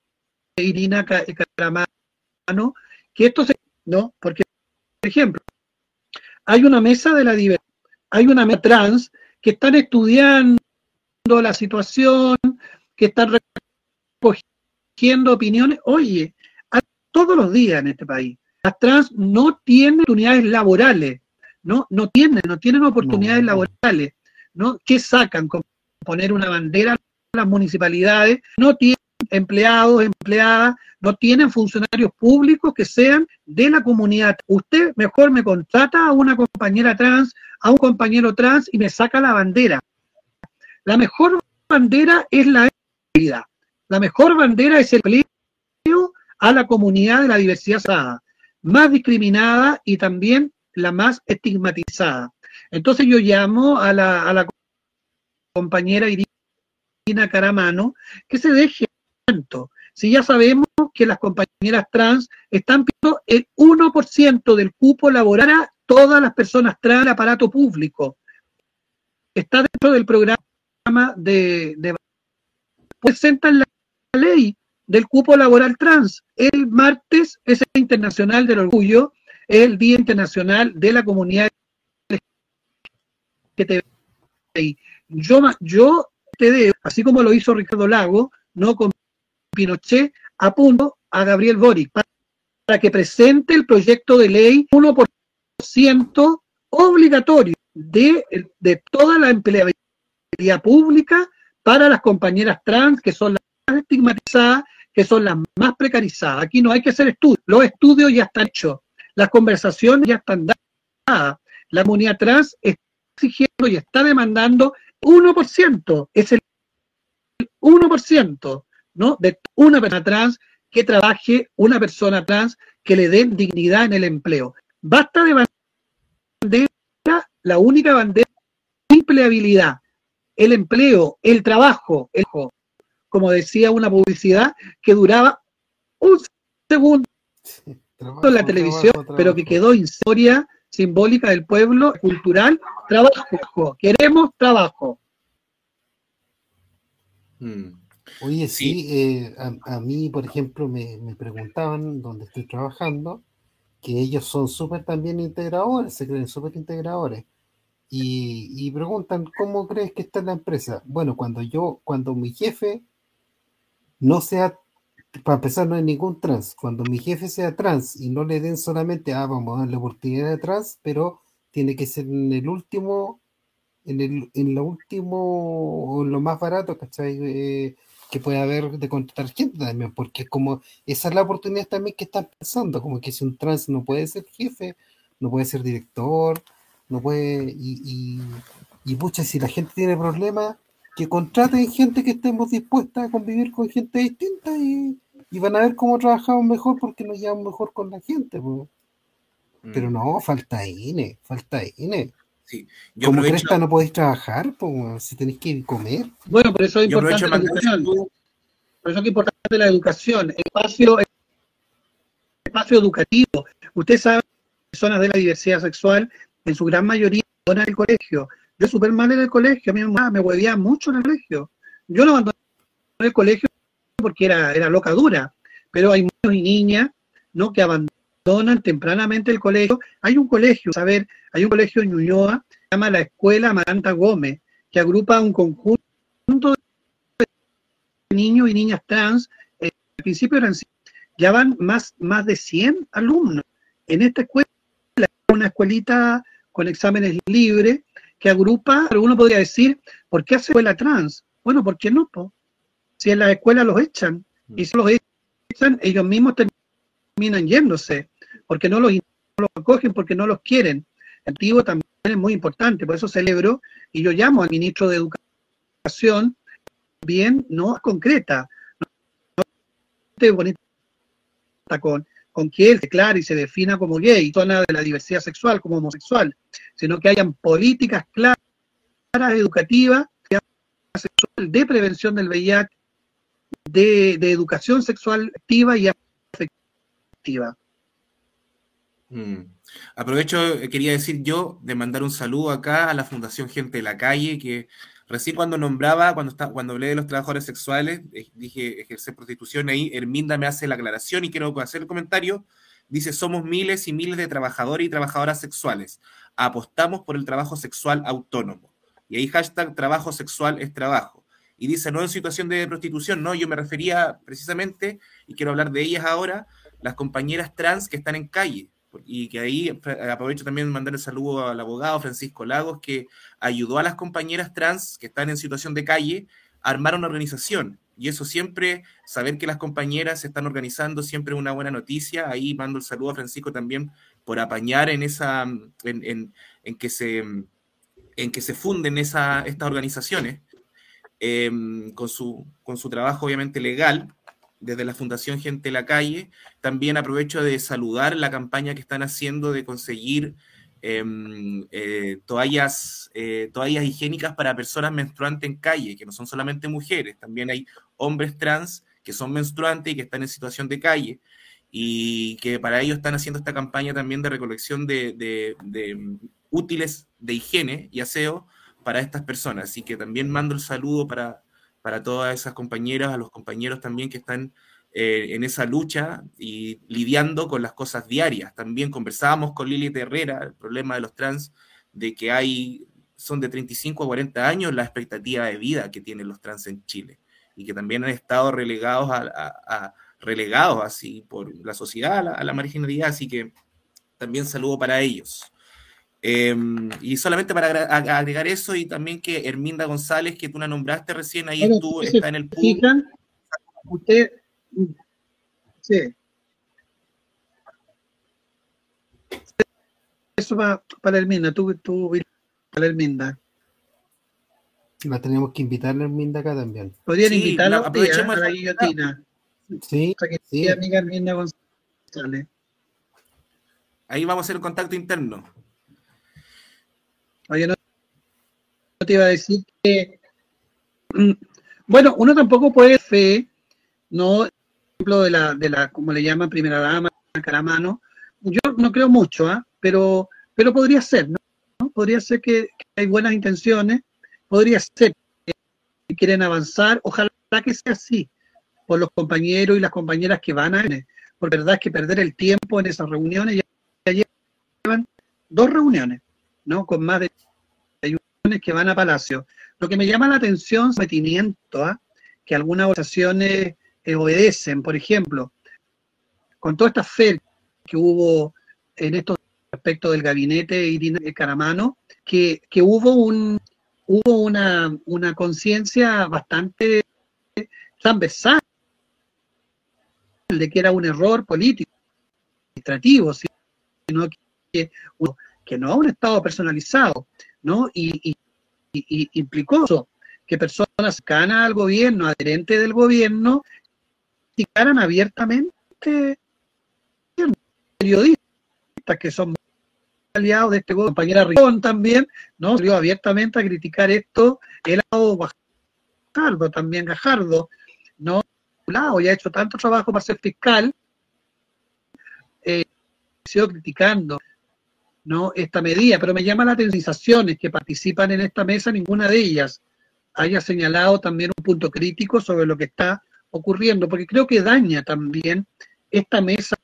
Irina Caramano, que esto se, no, porque por ejemplo, hay una mesa de la diversidad, hay una mesa trans que están estudiando la situación, que están recogiendo opiniones. Oye, todos los días en este país, las trans no tienen oportunidades laborales, no, no tienen, no tienen oportunidades no. laborales, ¿no? ¿Qué sacan con poner una bandera a las municipalidades? No tienen empleados, empleadas, no tienen funcionarios públicos que sean de la comunidad. Usted mejor me contrata a una compañera trans, a un compañero trans y me saca la bandera. La mejor bandera es la vida. La mejor bandera es el empleo a la comunidad de la diversidad más discriminada y también la más estigmatizada. Entonces yo llamo a la, a la compañera Irina Caramano que se deje tanto. Si ya sabemos que las compañeras trans están pidiendo el 1% del cupo laboral a todas las personas trans del aparato público. Está dentro del programa de, de presentan la ley del cupo laboral trans. El martes es el Internacional del Orgullo, el Día Internacional de la Comunidad LGTBI. Yo, yo te debo, así como lo hizo Ricardo Lago, no con Pinochet, apunto a Gabriel Boric para, para que presente el proyecto de ley 1% obligatorio de, de toda la empleabilidad pública para las compañeras trans, que son las más estigmatizadas, que son las más precarizadas. Aquí no hay que hacer estudios, los estudios ya están hechos, las conversaciones ya están dadas. La comunidad trans está exigiendo y está demandando 1%, es el 1%, ¿no? De una persona trans que trabaje, una persona trans que le den dignidad en el empleo. Basta de bandera, la única bandera de empleabilidad, el empleo, el trabajo, el como decía una publicidad que duraba un segundo en la televisión, pero que quedó historia simbólica del pueblo, cultural, trabajo. Queremos trabajo. Hmm. Oye, sí, eh, a, mí, por ejemplo, me, me, preguntaban dónde estoy trabajando, que ellos son súper también integradores, se creen súper integradores. Y, y, preguntan, ¿cómo crees que está la empresa? Bueno, cuando yo, cuando mi jefe no sea, para empezar, no hay ningún trans. Cuando mi jefe sea trans y no le den solamente, ah, vamos a darle oportunidad de trans, pero tiene que ser en el último, en el, en lo último, o lo más barato, ¿cachai? Eh, que puede haber de contratar gente también, porque como esa es la oportunidad también que están pensando, como que si un trans no puede ser jefe, no puede ser director, no puede, y, y, y si la gente tiene problemas, que contraten gente que estemos dispuestas a convivir con gente distinta y, van a ver cómo trabajamos mejor porque nos llevamos mejor con la gente. Pero mm. no, falta INE, falta INE. Sí. Yo Como aprovecho... no podéis trabajar, pues, si tenéis que comer. Bueno, por eso es importante la educación. Por eso es importante la educación, espacio, espacio educativo. Usted sabe, personas de la diversidad sexual, en su gran mayoría, van al colegio. Yo súper mal en el colegio, a mí me huevía mucho en el colegio. Yo no abandoné el colegio porque era, era loca dura, pero hay niños y niñas ¿no? que abandonan tempranamente el colegio. Hay un colegio, a hay un colegio en Ñuñoa, se llama la Escuela Maranta Gómez, que agrupa un conjunto de niños y niñas trans. Eh, al principio eran ya van más, más de 100 alumnos. En esta escuela, una escuelita con exámenes libres, que agrupa, uno podría decir, ¿por qué hace escuela trans? Bueno, ¿por qué no? Si en la escuela los echan, y si los echan, ellos mismos terminan yéndose, porque no los, no acogen, porque no los quieren. El antiguo también es muy importante, por eso celebro, y yo llamo al ministro de Educación, bien, no concreta, no bonita con con que él declare y se defina como gay, zona de la diversidad sexual, como homosexual, sino que hayan políticas claras, educativas, de prevención del VIH, de, educación sexual activa y afectiva. Mm. Aprovecho, eh, quería decir yo, de mandar un saludo acá a la Fundación Gente de la Calle, que Recién cuando nombraba, cuando, está, cuando hablé de los trabajadores sexuales, eh, dije ejercer prostitución, ahí Herminda me hace la aclaración y quiero hacer el comentario. Dice, somos miles y miles de trabajadores y trabajadoras sexuales. Apostamos por el trabajo sexual autónomo. Y ahí hashtag trabajo sexual es trabajo. Y dice, no en situación de prostitución, no, yo me refería precisamente, y quiero hablar de ellas ahora, las compañeras trans que están en calle, y que ahí aprovecho también de mandar el saludo al abogado Francisco Lagos, que ayudó a las compañeras trans que están en situación de calle a armar una organización. Y eso siempre, saber que las compañeras se están organizando, siempre es una buena noticia. Ahí mando el saludo a Francisco también por apañar en esa, en, que se en que se funden esa, estas organizaciones em, con, su, con su trabajo obviamente legal desde la Fundación Gente la Calle. También aprovecho de saludar la campaña que están haciendo de conseguir em, eh, toallas, eh, toallas higiénicas para personas menstruantes en calle, que no son solamente mujeres, también hay hombres trans que son menstruantes y que están en situación de calle y que para ello están haciendo esta campaña también de recolección de, de útiles de higiene y aseo para estas personas. Así que también mando el saludo para, para todas esas compañeras, a los compañeros también que están eh, en esa lucha y lidiando con las cosas diarias. También conversábamos con Lili Herrera, el problema de los trans, de que hay son de 35 a 40 años la expectativa de vida que tienen los trans en Chile y que también han estado relegados a, relegados así por la sociedad a la, marginalidad, así que también saludo para ellos. Em, y solamente para agregar eso y también que Herminda González, que tú la nombraste recién, ahí estuvo, está en el público. Usted, sí. Eso va para Herminda, tú, tú para Herminda. La tenemos que invitar a Herminda acá también. Podrían invitarla a, a la guillotina. Sí, sí. amiga Herminda González. Ahí vamos a hacer el contacto interno. Oye, no, te iba a decir que. Mm, bueno, uno tampoco puede fe, ¿no? ejemplo de la, de la, como le llaman, primera dama, caramano. Yo no creo mucho, ¿ah? pero, pero podría ser, ¿no? Podría ser que, hay buenas intenciones, podría ser que quieren avanzar, ojalá que sea así, por los compañeros y las compañeras que van a porque verdad es que perder el tiempo en esas reuniones, ya llevan dos reuniones, ¿no? Con más de que van a Palacio. Lo que me llama la atención es metimiento, ¿ah? que algunas organizaciones eh, obedecen. Por ejemplo, con toda esta fe que hubo en estos aspectos del gabinete Irina Caramano, que, que hubo un hubo una, una conciencia bastante transversal de que era un error político, administrativo, sino que, que no un Estado personalizado, ¿no? Y, implicó eso, que personas cercanas al gobierno, adherentes del gobierno, criticaran abiertamente periodistas que son aliados de este gobierno, compañera Ricón también, ¿no? Salió abiertamente a criticar esto, el lado Gajardo, también Gajardo, ¿no? lado, ya ha hecho tanto trabajo para ser fiscal, eh, sido criticando ¿no? esta medida, pero me llama la atención que participan en esta mesa, ninguna de ellas haya señalado también un punto crítico sobre lo que está ocurriendo, porque creo que daña también esta mesa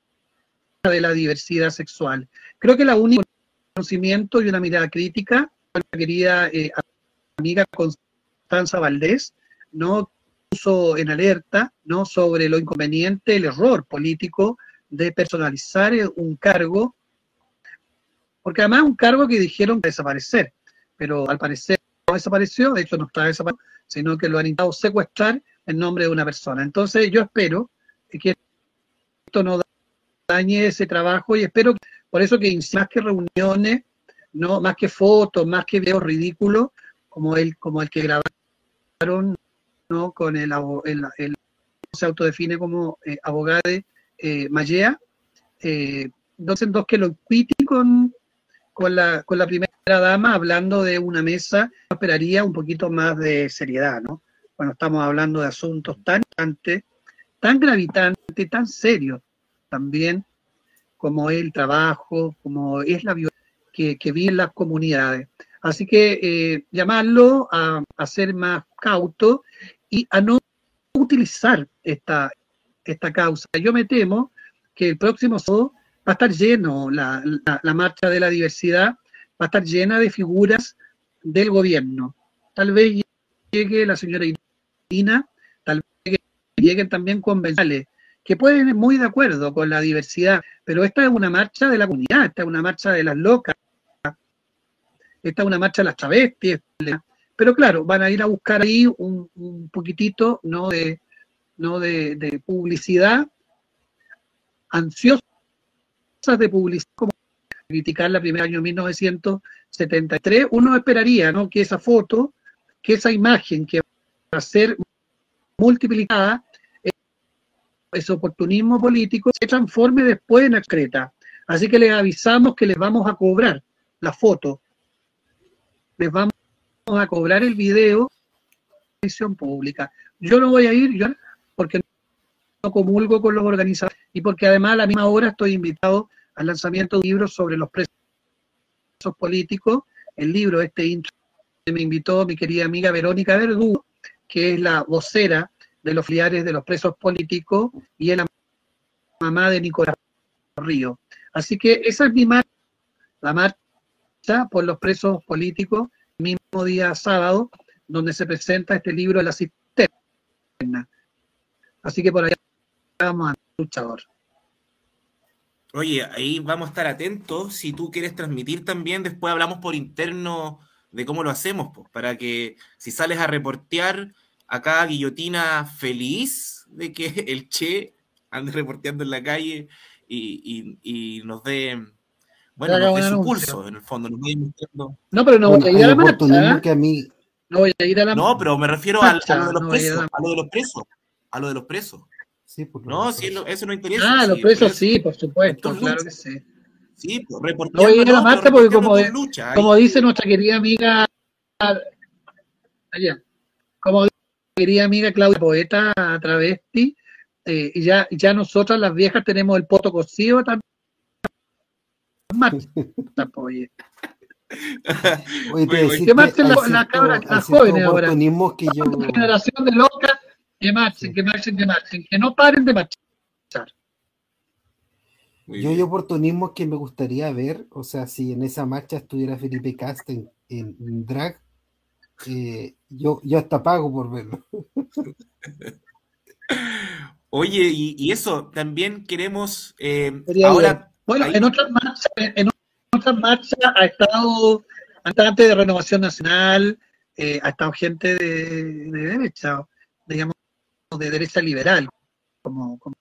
de la diversidad sexual. Creo que la única conocimiento y una mirada crítica, la querida eh, amiga Constanza Valdés, ¿no? puso en alerta ¿no? sobre lo inconveniente, el error político de personalizar un cargo porque además es un cargo que dijeron que desaparecer, pero al parecer no desapareció, de hecho no está desaparecido, sino que lo han intentado secuestrar en nombre de una persona. Entonces yo espero que esto no dañe ese trabajo y espero, por eso que más que reuniones, no más que fotos, más que videos ridículos, como el, como el que grabaron ¿no? con el, el, se autodefine como eh, abogado de eh, Mallea, eh, dos en dos que lo piti con con la, con la primera dama hablando de una mesa, esperaría un poquito más de seriedad, ¿no? Cuando estamos hablando de asuntos tan tan gravitantes, tan serios también, como el trabajo, como es la violencia que, que viven las comunidades. Así que eh, llamarlo a, a, ser más cauto y a no utilizar esta, esta causa. Yo me temo que el próximo sábado va a estar lleno, la, marcha de la diversidad va a estar llena de figuras del gobierno. Tal vez llegue la señora Irina, tal vez lleguen también convencionales, que pueden ir muy de acuerdo con la diversidad, pero esta es una marcha de la comunidad, esta es una marcha de las locas, esta es una marcha de las travestis, pero claro, van a ir a buscar ahí un, poquitito ¿no? de, ¿no? de, de publicidad ansiosa de publicidad como criticar la primera año 1973, uno esperaría ¿no? que esa foto, que esa imagen que va a ser multiplicada, ese oportunismo político, se transforme después en excreta. Así que les avisamos que les vamos a cobrar la foto, les vamos a cobrar el video de pública. Yo no voy a ir yo, porque comulgo con los organizadores y porque además a la misma hora estoy invitado al lanzamiento de un libro sobre los presos políticos. El libro, este intro, me invitó mi querida amiga Verónica Verdugo, que es la vocera de los filiales de los presos políticos y es la mamá de Nicolás Río. Así que esa es mi marcha, la marcha por los presos políticos, mi día sábado, donde se presenta este libro de la cisterna. Así que por ahí vamos a luchador. Oye, ahí vamos a estar atentos. Si tú quieres transmitir también, después hablamos por interno de cómo lo hacemos, pues, para que si sales a reportear, acá Guillotina feliz de que el Che ande reporteando en la calle y, y, y nos dé, bueno, nos dé su anuncio. pulso, en el fondo, nos vaya mostrando. No, pero no Bueno, voy a ir a la marcha. ¿eh? que a mí, No voy a ir a la No, pero me refiero a, a lo de los No, presos, ya. a lo de los presos, a lo de los presos. Sí, pues, No, no, si es lo- eso no interesa. Ah, los presos por eso. sí, por supuesto, claro que sí. Sí, pues, ir a la pero porque como, tu de- lucha, ahí. como dice nuestra querida amiga allá, como dice nuestra querida amiga Claudia Poeta travesti, eh, y ya, ya nosotras las viejas tenemos el poto cocido también. Pues, oye. Oye, te ¿qué que marchen hay las- las jóvenes ahora? que yo, generación de locas que marchen, que marchen, que marchen, que no paren de marchar. Yo hay oportunismos que me gustaría ver, o sea, si en esa marcha estuviera Felipe Cast en, en drag, eh, yo, yo hasta pago por verlo. Oye, y, y eso, también queremos, eh, ahora, Bueno, ahí- en otras marchas, en otras marchas ha estado bastante de Renovación Nacional, eh, ha estado gente de, de derecha, de derecha liberal, como, como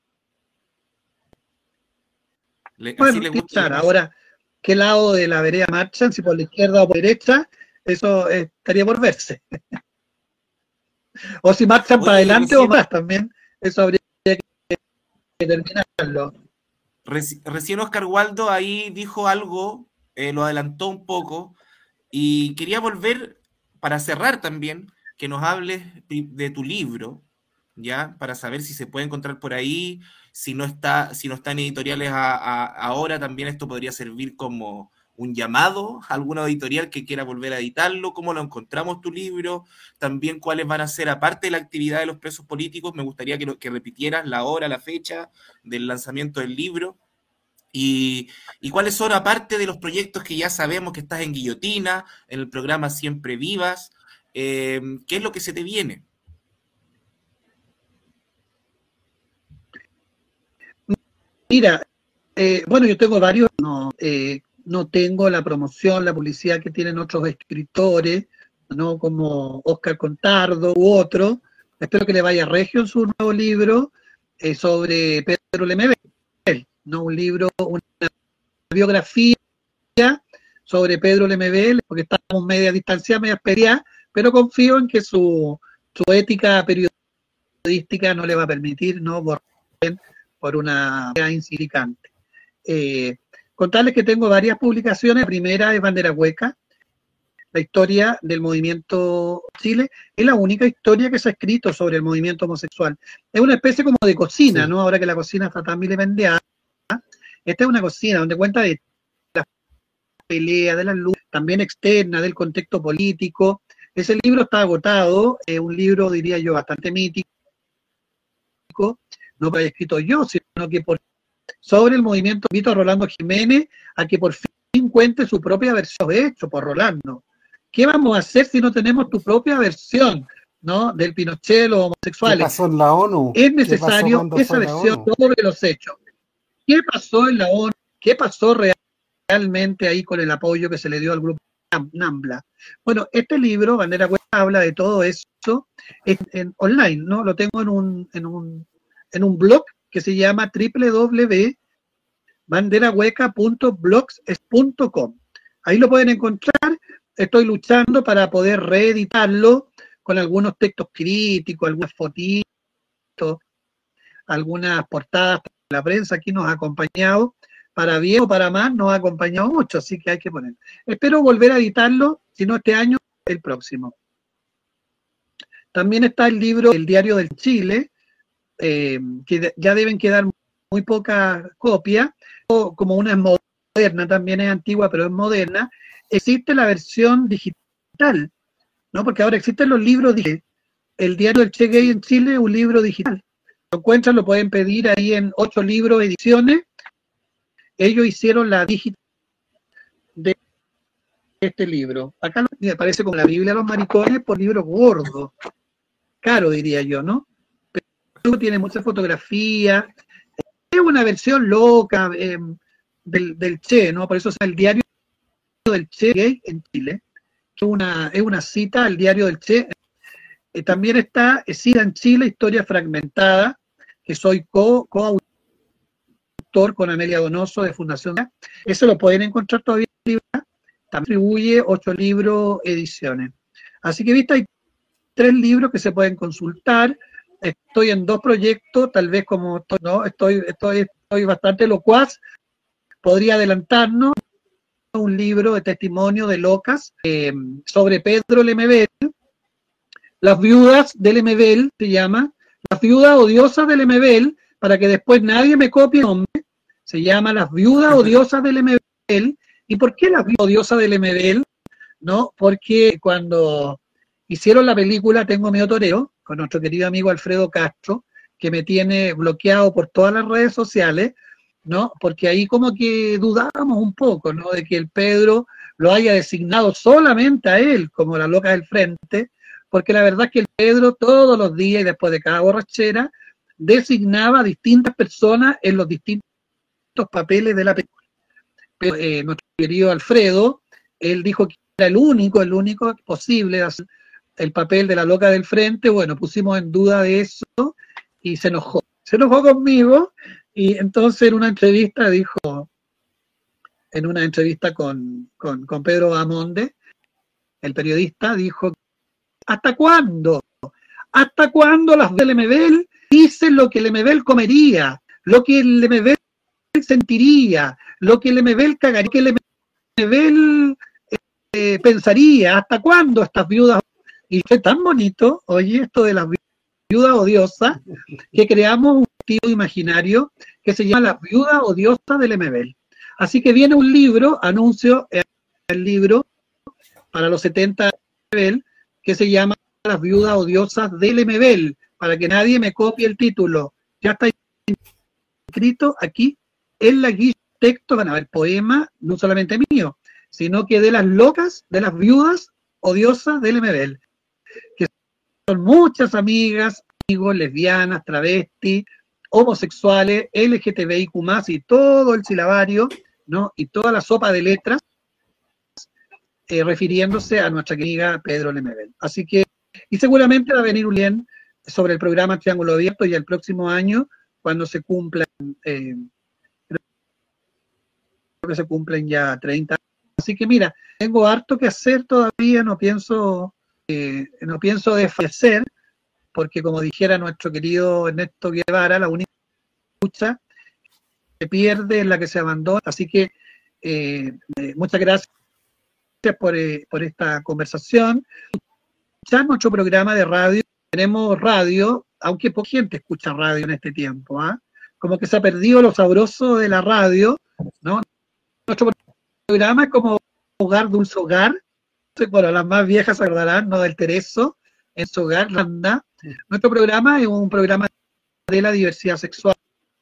le- así bueno, le gusta ahora, ¿qué lado de la vereda marchan? Si por la izquierda o por la derecha, eso eh, estaría por verse. o si marchan Oye, para adelante o más también, eso habría que, que terminarlo. Reci- Recién Oscar Waldo ahí dijo algo, eh, lo adelantó un poco, y quería volver, para cerrar también, que nos hables de tu libro, ¿ya? Para saber si se puede encontrar por ahí, si no está, si no está en editoriales ahora, también esto podría servir como un llamado a alguna editorial que quiera volver a editarlo, cómo lo encontramos tu libro, también cuáles van a ser, aparte de la actividad de los presos políticos, me gustaría que, lo- que repitieras la hora, la fecha del lanzamiento del libro. Y, y cuáles son, aparte de los proyectos que ya sabemos que estás en Guillotina, en el programa Siempre Vivas, eh, ¿qué es lo que se te viene? Mira, eh, bueno, yo tengo varios, no, eh, no tengo la promoción, la publicidad que tienen otros escritores, ¿no? Como Oscar Contardo u otros. Espero que le vaya regio en su nuevo libro eh, sobre Pedro Lemebel, ¿no? Un libro, una biografía sobre Pedro Lemebel, porque estamos media distancia, media peleada, pero confío en que su, su ética periodística no le va a permitir, ¿no? Borrar por una idea insignificante. Eh, contarles que tengo varias publicaciones. La primera es Bandera Hueca, la historia del movimiento Chile. Es la única historia que se ha escrito sobre el movimiento homosexual. Es una especie como de cocina, Sí. ¿no? Ahora que la cocina está tan vilipendiada. Esta es una cocina donde cuenta de la pelea, de la luz, también externa, del contexto político. Ese libro está agotado, es un libro, diría yo, bastante mítico, no que haya escrito yo, sino que por, sobre el movimiento, invito a Rolando Jiménez a que por fin cuente su propia versión de hecho por Rolando. ¿Qué vamos a hacer si no tenemos tu propia versión, ¿no? Del Pinochet, los ¿Qué homosexuales. pasó en la ONU? Es ¿Qué necesario esa versión sobre los hechos. ¿Qué pasó en la ONU? ¿Qué pasó realmente ahí con el apoyo que se le dio al grupo Nam- NAMBLA? Bueno, este libro, Bandera Hueca, habla de todo eso en, en online, ¿no? Lo tengo en un, en un, en un blog que se llama www.banderahueca.blogspot.com. Ahí lo pueden encontrar. Estoy luchando para poder reeditarlo con algunos textos críticos, algunas fotitos, algunas portadas la prensa. Aquí nos ha acompañado, para bien o para mal, nos ha acompañado mucho, así que hay que poner. Espero volver a editarlo, si no este año, el próximo. También está el libro El Diario del Chile, eh, que ya deben quedar muy pocas copias, o como una es moderna, también es antigua, pero es moderna. Existe la versión digital, ¿no? Porque ahora existen los libros digitales. El Diario del Che Gay en Chile es un libro digital. Lo encuentran, lo pueden pedir ahí en ocho libros, ediciones. Ellos hicieron la digital de este libro. Acá me parece como la Biblia de los maricones por libro gordo. Caro, diría yo, ¿no? Tiene mucha fotografía. Es una versión loca eh, del, del, Che, ¿no? Por eso es el diario del Che en Chile. Es una, es una cita al diario del Che. Eh, también está SIDA en Chile, historia fragmentada, que soy co-autor con Amelia Donoso de Fundación. Eso lo pueden encontrar todavía en libro. También distribuye ocho libros, ediciones. Así que, viste, hay tres libros que se pueden consultar. Estoy en dos proyectos, tal vez como estoy, no, estoy, estoy, estoy bastante locuaz. Podría adelantarnos un libro de testimonio de locas eh, sobre Pedro Lemebel, las viudas del Lemebel, se llama, las viudas odiosas del Lemebel, para que después nadie me copie el nombre, se llama Las viudas odiosas del Lemebel. ¿Y por qué las viudas odiosas del Lemebel? ¿No? Porque cuando hicieron la película Tengo miedo toreo, con nuestro querido amigo Alfredo Castro, que me tiene bloqueado por todas las redes sociales, ¿no? Porque ahí como que dudamos un poco, ¿no? De que el Pedro lo haya designado solamente a él como la loca del frente, porque la verdad es que el Pedro todos los días y después de cada borrachera designaba a distintas personas en los distintos papeles de la película. Pero eh, nuestro querido Alfredo, él dijo que era el único, el único posible hacer el papel de la loca del frente, bueno, pusimos en duda de eso y se enojó. Se enojó conmigo y entonces en una entrevista dijo, en una entrevista con, con, Pedro Bamonde, el periodista dijo, ¿hasta cuándo? ¿Hasta cuándo las del MBL dicen lo que el comería, lo que el sentiría, lo que el cagaría, que el eh, pensaría? ¿Hasta cuándo estas viudas? Y fue tan bonito, oye, esto de las viudas odiosas, que creamos un tipo imaginario que se llama La viuda odiosa del MBL. Así que viene un libro, anuncio el libro para los 70 MBL, que se llama Las viudas odiosas del MBL, para que nadie me copie el título. Ya está escrito aquí en la guía texto, van a ver poema, no solamente mío, sino que de las locas, de las viudas odiosas del que son muchas amigas, amigos, lesbianas, travestis, homosexuales, LGTBIQ y todo el silabario, ¿no? Y toda la sopa de letras, eh, refiriéndose a nuestra querida Pedro Lemebel. Así que, y seguramente va a venir un bien sobre el programa Triángulo Abierto y el próximo año, cuando se cumplan, eh, creo que se cumplen ya 30 años. Así que mira, tengo harto que hacer todavía, no pienso, eh, no pienso desfallecer, porque como dijera nuestro querido Ernesto Guevara, la única lucha se pierde es la que se abandona. Así que eh, eh, muchas gracias por, eh, por esta conversación. Ya nuestro programa de radio, tenemos radio, aunque poca gente escucha radio en este tiempo, ¿ah? como que se ha perdido lo sabroso de la radio, ¿no? Nuestro programa es como hogar, dulce hogar, bueno, las más viejas se acordarán, ¿no? Del Tereso, en su hogar, anda. Nuestro programa es un programa de la diversidad sexual,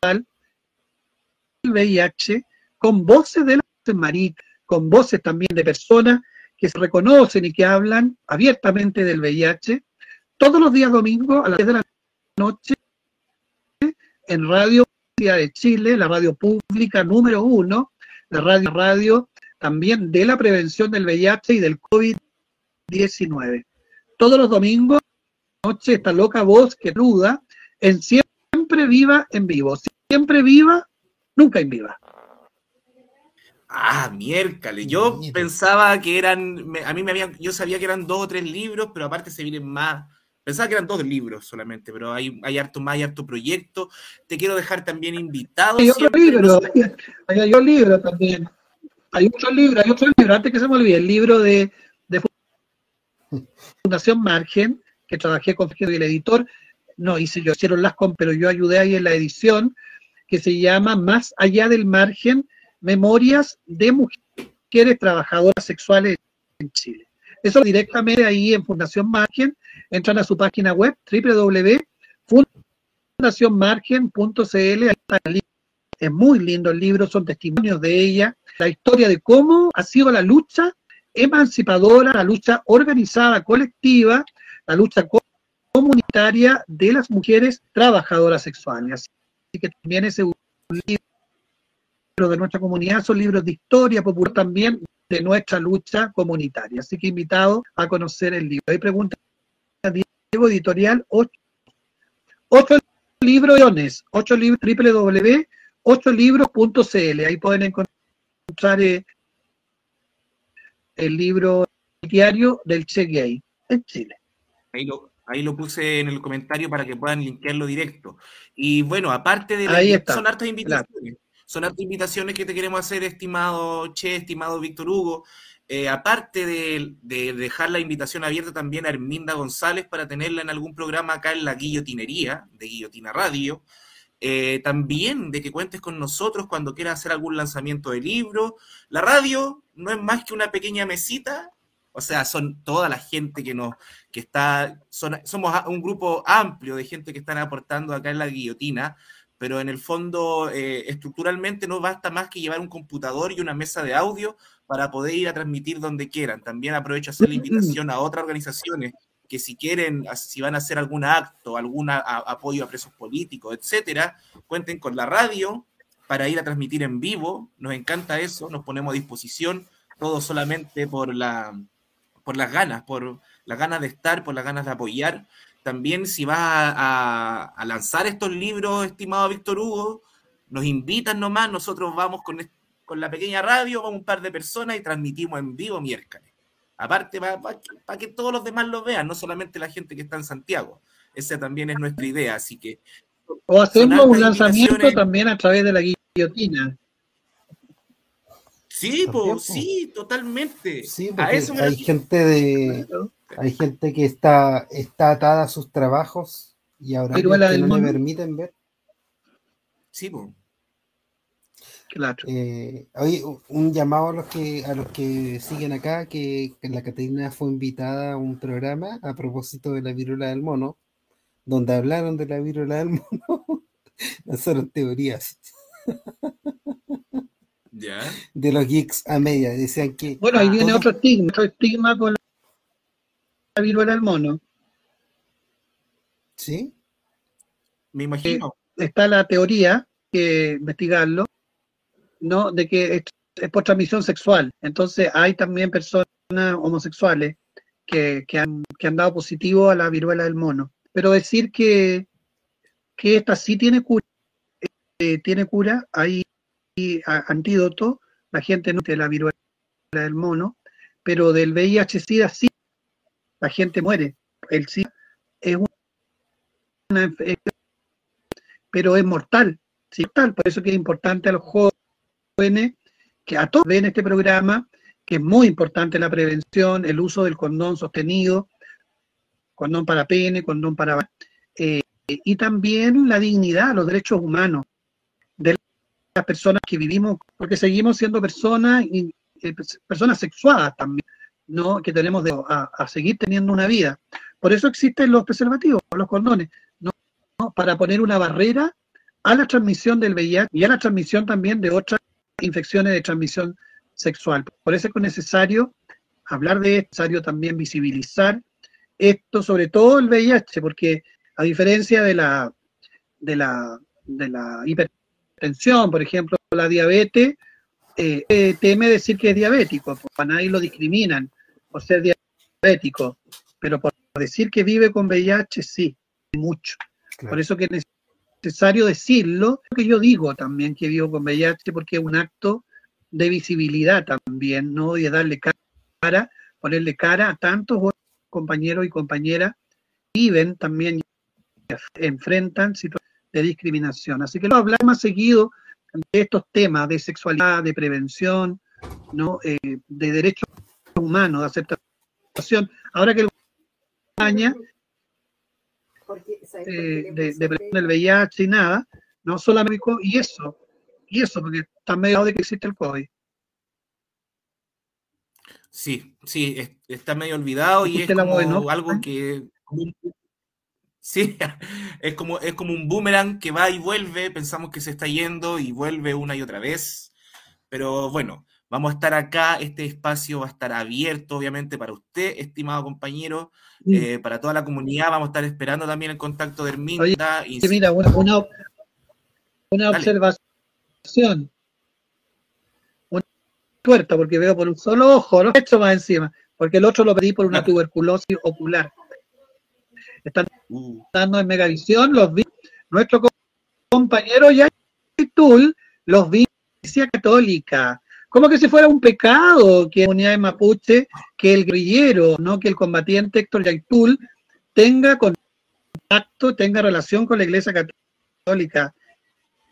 el VIH, con voces de las maricas, con voces también de personas que se reconocen y que hablan abiertamente del VIH, todos los días domingos a las 10 de la noche en Radio de Chile, la radio pública número uno, la radio radio también de la prevención del VIH y del COVID-19. Todos los domingos, noche, esta loca voz que ruda, en siempre viva en vivo, siempre viva, nunca en viva. Ah, miércoles. Yo pensaba que eran, a mí me habían, yo sabía que eran dos o tres libros, pero aparte se vienen más. Pensaba que eran dos libros solamente, pero hay, hay harto más, hay harto proyecto. Te quiero dejar también invitado. Hay otro libro, hay, hay, otro libro también. Hay otro libro, hay otro libro, antes que se me olvide, el libro de, de Fundación Margen, que trabajé con el editor, no hice yo, hicieron las con, pero yo ayudé ahí en la edición, que se llama Más allá del margen, Memorias de Mujeres Trabajadoras Sexuales en Chile. Eso directamente ahí en Fundación Margen, entran a su página web www.fundacionmargen.cl. Es muy lindo el libro, son testimonios de ella, la historia de cómo ha sido la lucha emancipadora, la lucha organizada, colectiva, la lucha comunitaria de las mujeres trabajadoras sexuales. Así que también ese libro de nuestra comunidad son libros de historia popular también de nuestra lucha comunitaria. Así que invitado a conocer el libro. Hay preguntas Diego Editorial 8, 8 libros, 8 libros, www.8libros.cl. Ahí pueden encontrar eh, el libro diario del Che Gay en Chile. Ahí lo, ahí lo puse en el comentario para que puedan linkearlo directo. Y bueno, aparte de ahí está. son hartas invitaciones. Son hartas invitaciones que te queremos hacer, estimado Che, estimado Víctor Hugo. Eh, aparte de, de, dejar la invitación abierta también a Herminda González para tenerla en algún programa acá en la guillotinería de Guillotina Radio. Eh, también de que cuentes con nosotros cuando quieras hacer algún lanzamiento de libro. La radio no es más que una pequeña mesita, o sea, son toda la gente que nos, que está, son, somos un grupo amplio de gente que están aportando acá en la guillotina, pero en el fondo, eh, estructuralmente no basta más que llevar un computador y una mesa de audio para poder ir a transmitir donde quieran. También aprovecho hacer la invitación a otras organizaciones que si quieren, si van a hacer algún acto, algún apoyo a presos políticos, etcétera, cuenten con la radio para ir a transmitir en vivo. Nos encanta eso, nos ponemos a disposición, todo solamente por, la, por las ganas, por las ganas de estar, por las ganas de apoyar. También si vas a, lanzar estos libros, estimado Víctor Hugo, nos invitan nomás, nosotros vamos con, con la pequeña radio, vamos un par de personas y transmitimos en vivo miércoles. Aparte, para que todos los demás lo vean, no solamente la gente que está en Santiago. Esa también es nuestra idea, así que... O hacemos un lanzamiento también a través de la guillotina. Sí, pues, sí, totalmente. Sí, hay gente de... Hay gente que está, está atada a sus trabajos y ahora no le permiten ver. Sí, pues. Claro. Eh, un llamado a los que a los que siguen acá, que, la Caterina fue invitada a un programa a propósito de la viruela del mono, donde hablaron de la viruela del mono, lanzaron teorías. ¿Ya? De los geeks a media, decían que... Bueno, ahí viene otro estigma, otro estigma con la viruela del mono. ¿Sí? Me imagino. Eh, está la teoría, que investigarlo, ¿no? De que es, por transmisión sexual. Entonces hay también personas homosexuales que, han, dado positivo a la viruela del mono. Pero decir que, que esta sí tiene cura, eh, tiene cura, hay antídoto, la gente no tiene la viruela del mono, pero del VIH-Sida sí, la gente muere. El SIDA es una enfermedad, pero es mortal, por eso que es importante a los jóvenes que a todos ven este programa, que es muy importante la prevención, el uso del condón sostenido, condón para pene, condón para... Eh, y también la dignidad, los derechos humanos de las personas que vivimos, porque seguimos siendo personas, y, eh, personas sexuadas también, ¿no? que tenemos a, seguir teniendo una vida. Por eso existen los preservativos, los condones, ¿no? para poner una barrera a la transmisión del VIH y a la transmisión también de otras infecciones de transmisión sexual. Por eso es necesario hablar de esto, necesario también visibilizar esto, sobre todo el VIH, porque a diferencia de la, de la, de la hipertensión, por ejemplo, la diabetes, eh, teme decir que es diabético, pues, a nadie lo discriminan por ser diabético, pero por decir que vive con VIH, sí, mucho. Por eso que es necesario decirlo, que yo digo también que vivo con VIH porque es un acto de visibilidad también, ¿no? Y de darle cara, ponerle cara a tantos compañeros y compañeras que viven también, enfrentan situaciones de discriminación. Así que lo hablar más seguido de estos temas de sexualidad, de prevención, ¿no? Eh, de derechos humanos, de aceptación. Ahora que el España de, de el VIH y nada, no solamente y eso, y eso, porque está medio de que existe el COVID. Sí, sí, está medio olvidado y es como algo que sí, es como, es como un boomerang que va y vuelve, pensamos que se está yendo y vuelve una y otra vez, pero bueno, Vamos a estar acá, este espacio va a estar abierto, obviamente, para usted, estimado compañero, eh, para toda la comunidad. Vamos a estar esperando también el contacto de Herminda. Que mira, una, una, una Dale. observación. Una tuerta, porque veo por un solo ojo, no hecho más encima, porque el otro lo pedí por una tuberculosis ocular. Están Uh, dando en Megavisión, los vi, nuestro co- compañero Yaitul los vi en Iglesia Católica. Como que si fuera un pecado que la comunidad de Mapuche, que el guerrillero, no que el combatiente Héctor Yaitul tenga contacto, tenga relación con la Iglesia Católica,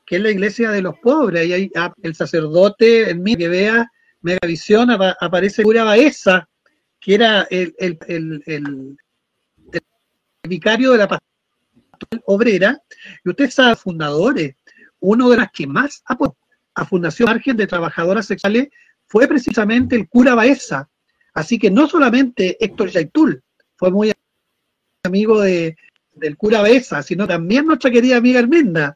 que es la iglesia de los pobres. Ahí hay ah, el sacerdote, en mí que vea Megavisión, apa- aparece cura Baeza, que era el, vicario de la pastoral obrera, y usted sabe, fundadores, uno de los que más apoyó a Fundación Margen de Trabajadoras Sexuales fue precisamente el cura Baeza. Así que no solamente Héctor Yaitul fue muy amigo de, del cura Baeza, sino también nuestra querida amiga Herminda.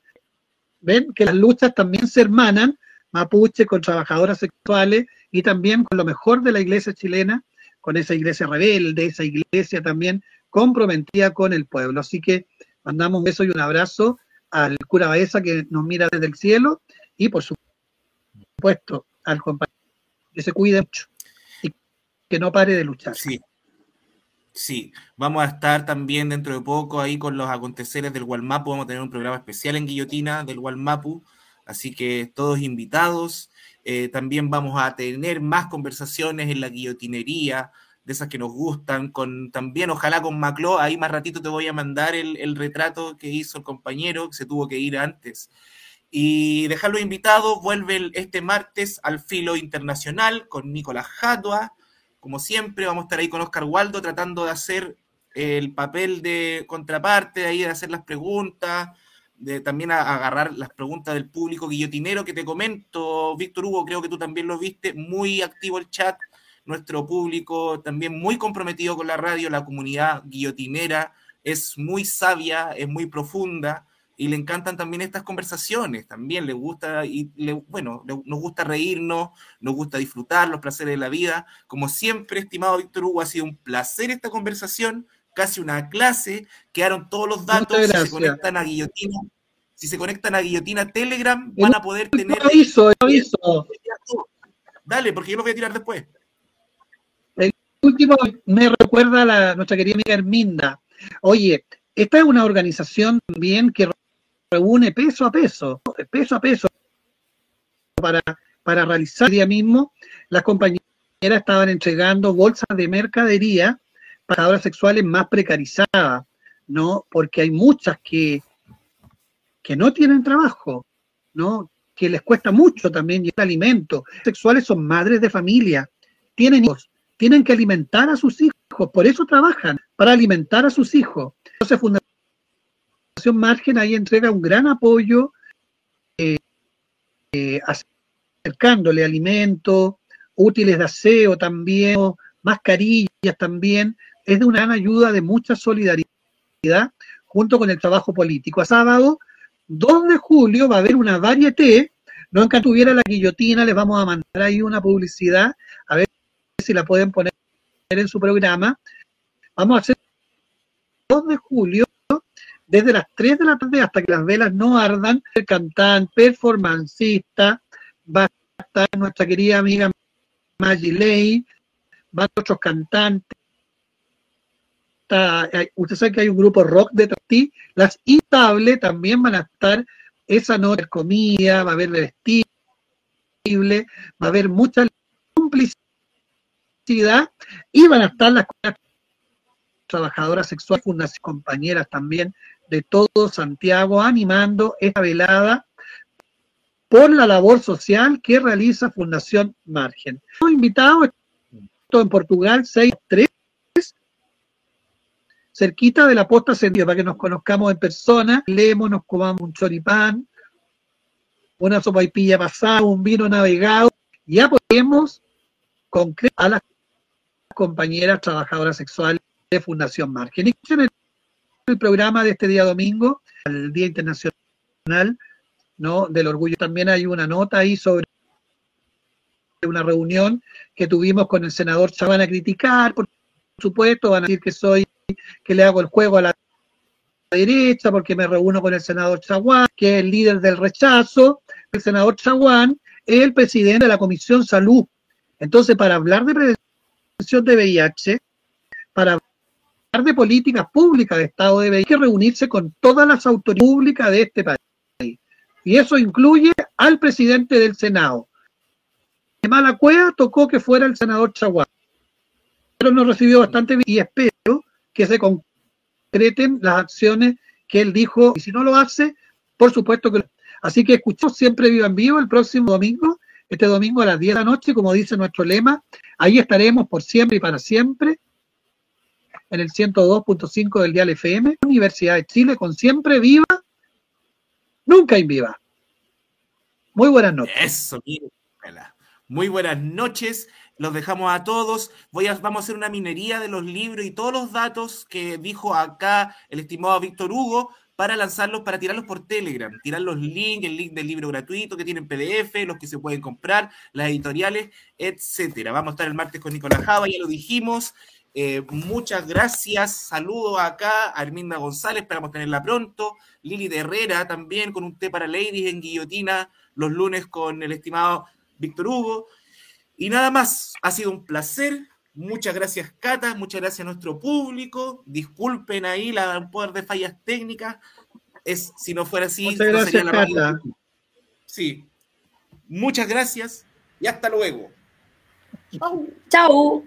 Ven que las luchas también se hermanan, mapuche con trabajadoras sexuales y también con lo mejor de la iglesia chilena, con esa iglesia rebelde, esa iglesia también comprometida con el pueblo. Así que mandamos un beso y un abrazo al cura Baeza que nos mira desde el cielo y por supuesto al compañero que se cuide mucho y que no pare de luchar. sí. Sí, vamos a estar también dentro de poco ahí con los aconteceres del Gualmapu. Vamos a tener un programa especial en Guillotina del Gualmapu. Así que todos invitados. Eh, también vamos a tener más conversaciones en la guillotinería, de esas que nos gustan, con también, ojalá con Macló, ahí más ratito te voy a mandar el, el retrato que hizo el compañero, que se tuvo que ir antes. Y dejarlo invitado, vuelve el- este martes al Filo Internacional con Nicolás Jadua. Como siempre, vamos a estar ahí con Oscar Waldo tratando de hacer el papel de contraparte, ahí de hacer las preguntas, de también a- agarrar las preguntas del público guillotinero que te comento, Víctor Hugo, creo que tú también lo viste, muy activo el chat, nuestro público también muy comprometido con la radio, la comunidad guillotinera es muy sabia, es muy profunda y le encantan también estas conversaciones, también le gusta, y le- bueno, le- nos gusta reírnos, nos gusta disfrutar los placeres de la vida. Como siempre, estimado Víctor Hugo, ha sido un placer esta conversación, casi una clase, quedaron todos los datos, si se conectan a Guillotina, si se conectan a Guillotina Telegram, van a poder tener... Yo aviso, yo aviso. Dale, porque yo lo voy a tirar después. último me recuerda a la, nuestra querida amiga Herminda. Oye, esta es una organización también que reúne peso a peso, peso a peso, para, para realizar el día mismo. Las compañeras estaban entregando bolsas de mercadería para trabajadoras sexuales más precarizadas, ¿no? Porque hay muchas que, que no tienen trabajo, ¿no? Que les cuesta mucho también llevar alimento. Sexuales son madres de familia, tienen hijos, tienen que alimentar a sus hijos, por eso trabajan, para alimentar a sus hijos. Entonces, Margen ahí entrega un gran apoyo, eh, eh, acercándole alimentos, útiles de aseo también, mascarillas también, es de una gran ayuda de mucha solidaridad junto con el trabajo político. A sábado, 2 de julio, va a haber una varieté, no que tuviera la guillotina, les vamos a mandar ahí una publicidad, a ver si la pueden poner en su programa. Vamos a hacer 2 de julio, desde las 3 de la tarde hasta que las velas no ardan, el cantante, performancista, va a estar nuestra querida amiga Maggie Ley, van otros cantantes. Usted sabe que hay un grupo rock de ti, las Intable también van a estar esa noche comida, va a haber vestible, va a haber mucha complicidad y van a estar las trabajadoras sexuales, fundaciones, compañeras también de todo Santiago animando esta velada por la labor social que realiza Fundación Margen. Hemos invitado esto en Portugal 6-3, cerquita de la posta sentido, para que nos conozcamos en persona, leemos, nos comamos un choripán, una sopaipilla pasada, un vino navegado, y apoyemos concreto a las compañeras trabajadoras sexuales de Fundación Margen. Y el, programa de este día domingo, el Día Internacional ¿no? del Orgullo, también hay una nota ahí sobre una reunión que tuvimos con el senador Se van a criticar, por supuesto, van a decir que soy, que le hago el juego a la derecha porque me reúno con el senador Chaguán, que es el líder del rechazo. El senador Chaguán es el presidente de la Comisión Salud. Entonces, para hablar de prevención de VIH, para de políticas públicas de Estado de VIH, hay que reunirse con todas las autoridades públicas de este país. Y eso incluye al presidente del Senado. De mala cueva tocó que fuera el senador Chaguán. Pero nos recibió bastante bien y espero que se concreten las acciones que él dijo. Y si no lo hace, por supuesto que... Así que escuchamos siempre Viva en Vivo el próximo domingo, este domingo a las 10 de la noche, como dice nuestro lema. Ahí estaremos por siempre y para siempre en el 102.5 del Dial FM, Universidad de Chile, con siempre viva, nunca inviva. Muy buenas noches. Eso, muy buenas noches. Los dejamos a todos. Voy vamos a hacer una minería de los libros y todos los datos que dijo acá el estimado Víctor Hugo para lanzarlos, para tirarlos por Telegram, tirar los links, el link del libro gratuito que tienen PDF, los que se pueden comprar, las editoriales, etcétera. Vamos a estar el martes con Nicolás Java, ya lo dijimos. Eh, muchas gracias. Saludos acá a Arminda González, esperamos tenerla pronto. Lili de Herrera también con un té para ladies en guillotina los lunes con el estimado Víctor Hugo. Y nada más, ha sido un placer. Muchas gracias, Cata. Muchas gracias a nuestro público. Disculpen ahí la poder de fallas técnicas. Es, si no fuera así, Muchas gracias, Cata. Sí. Muchas gracias y hasta luego. Chao.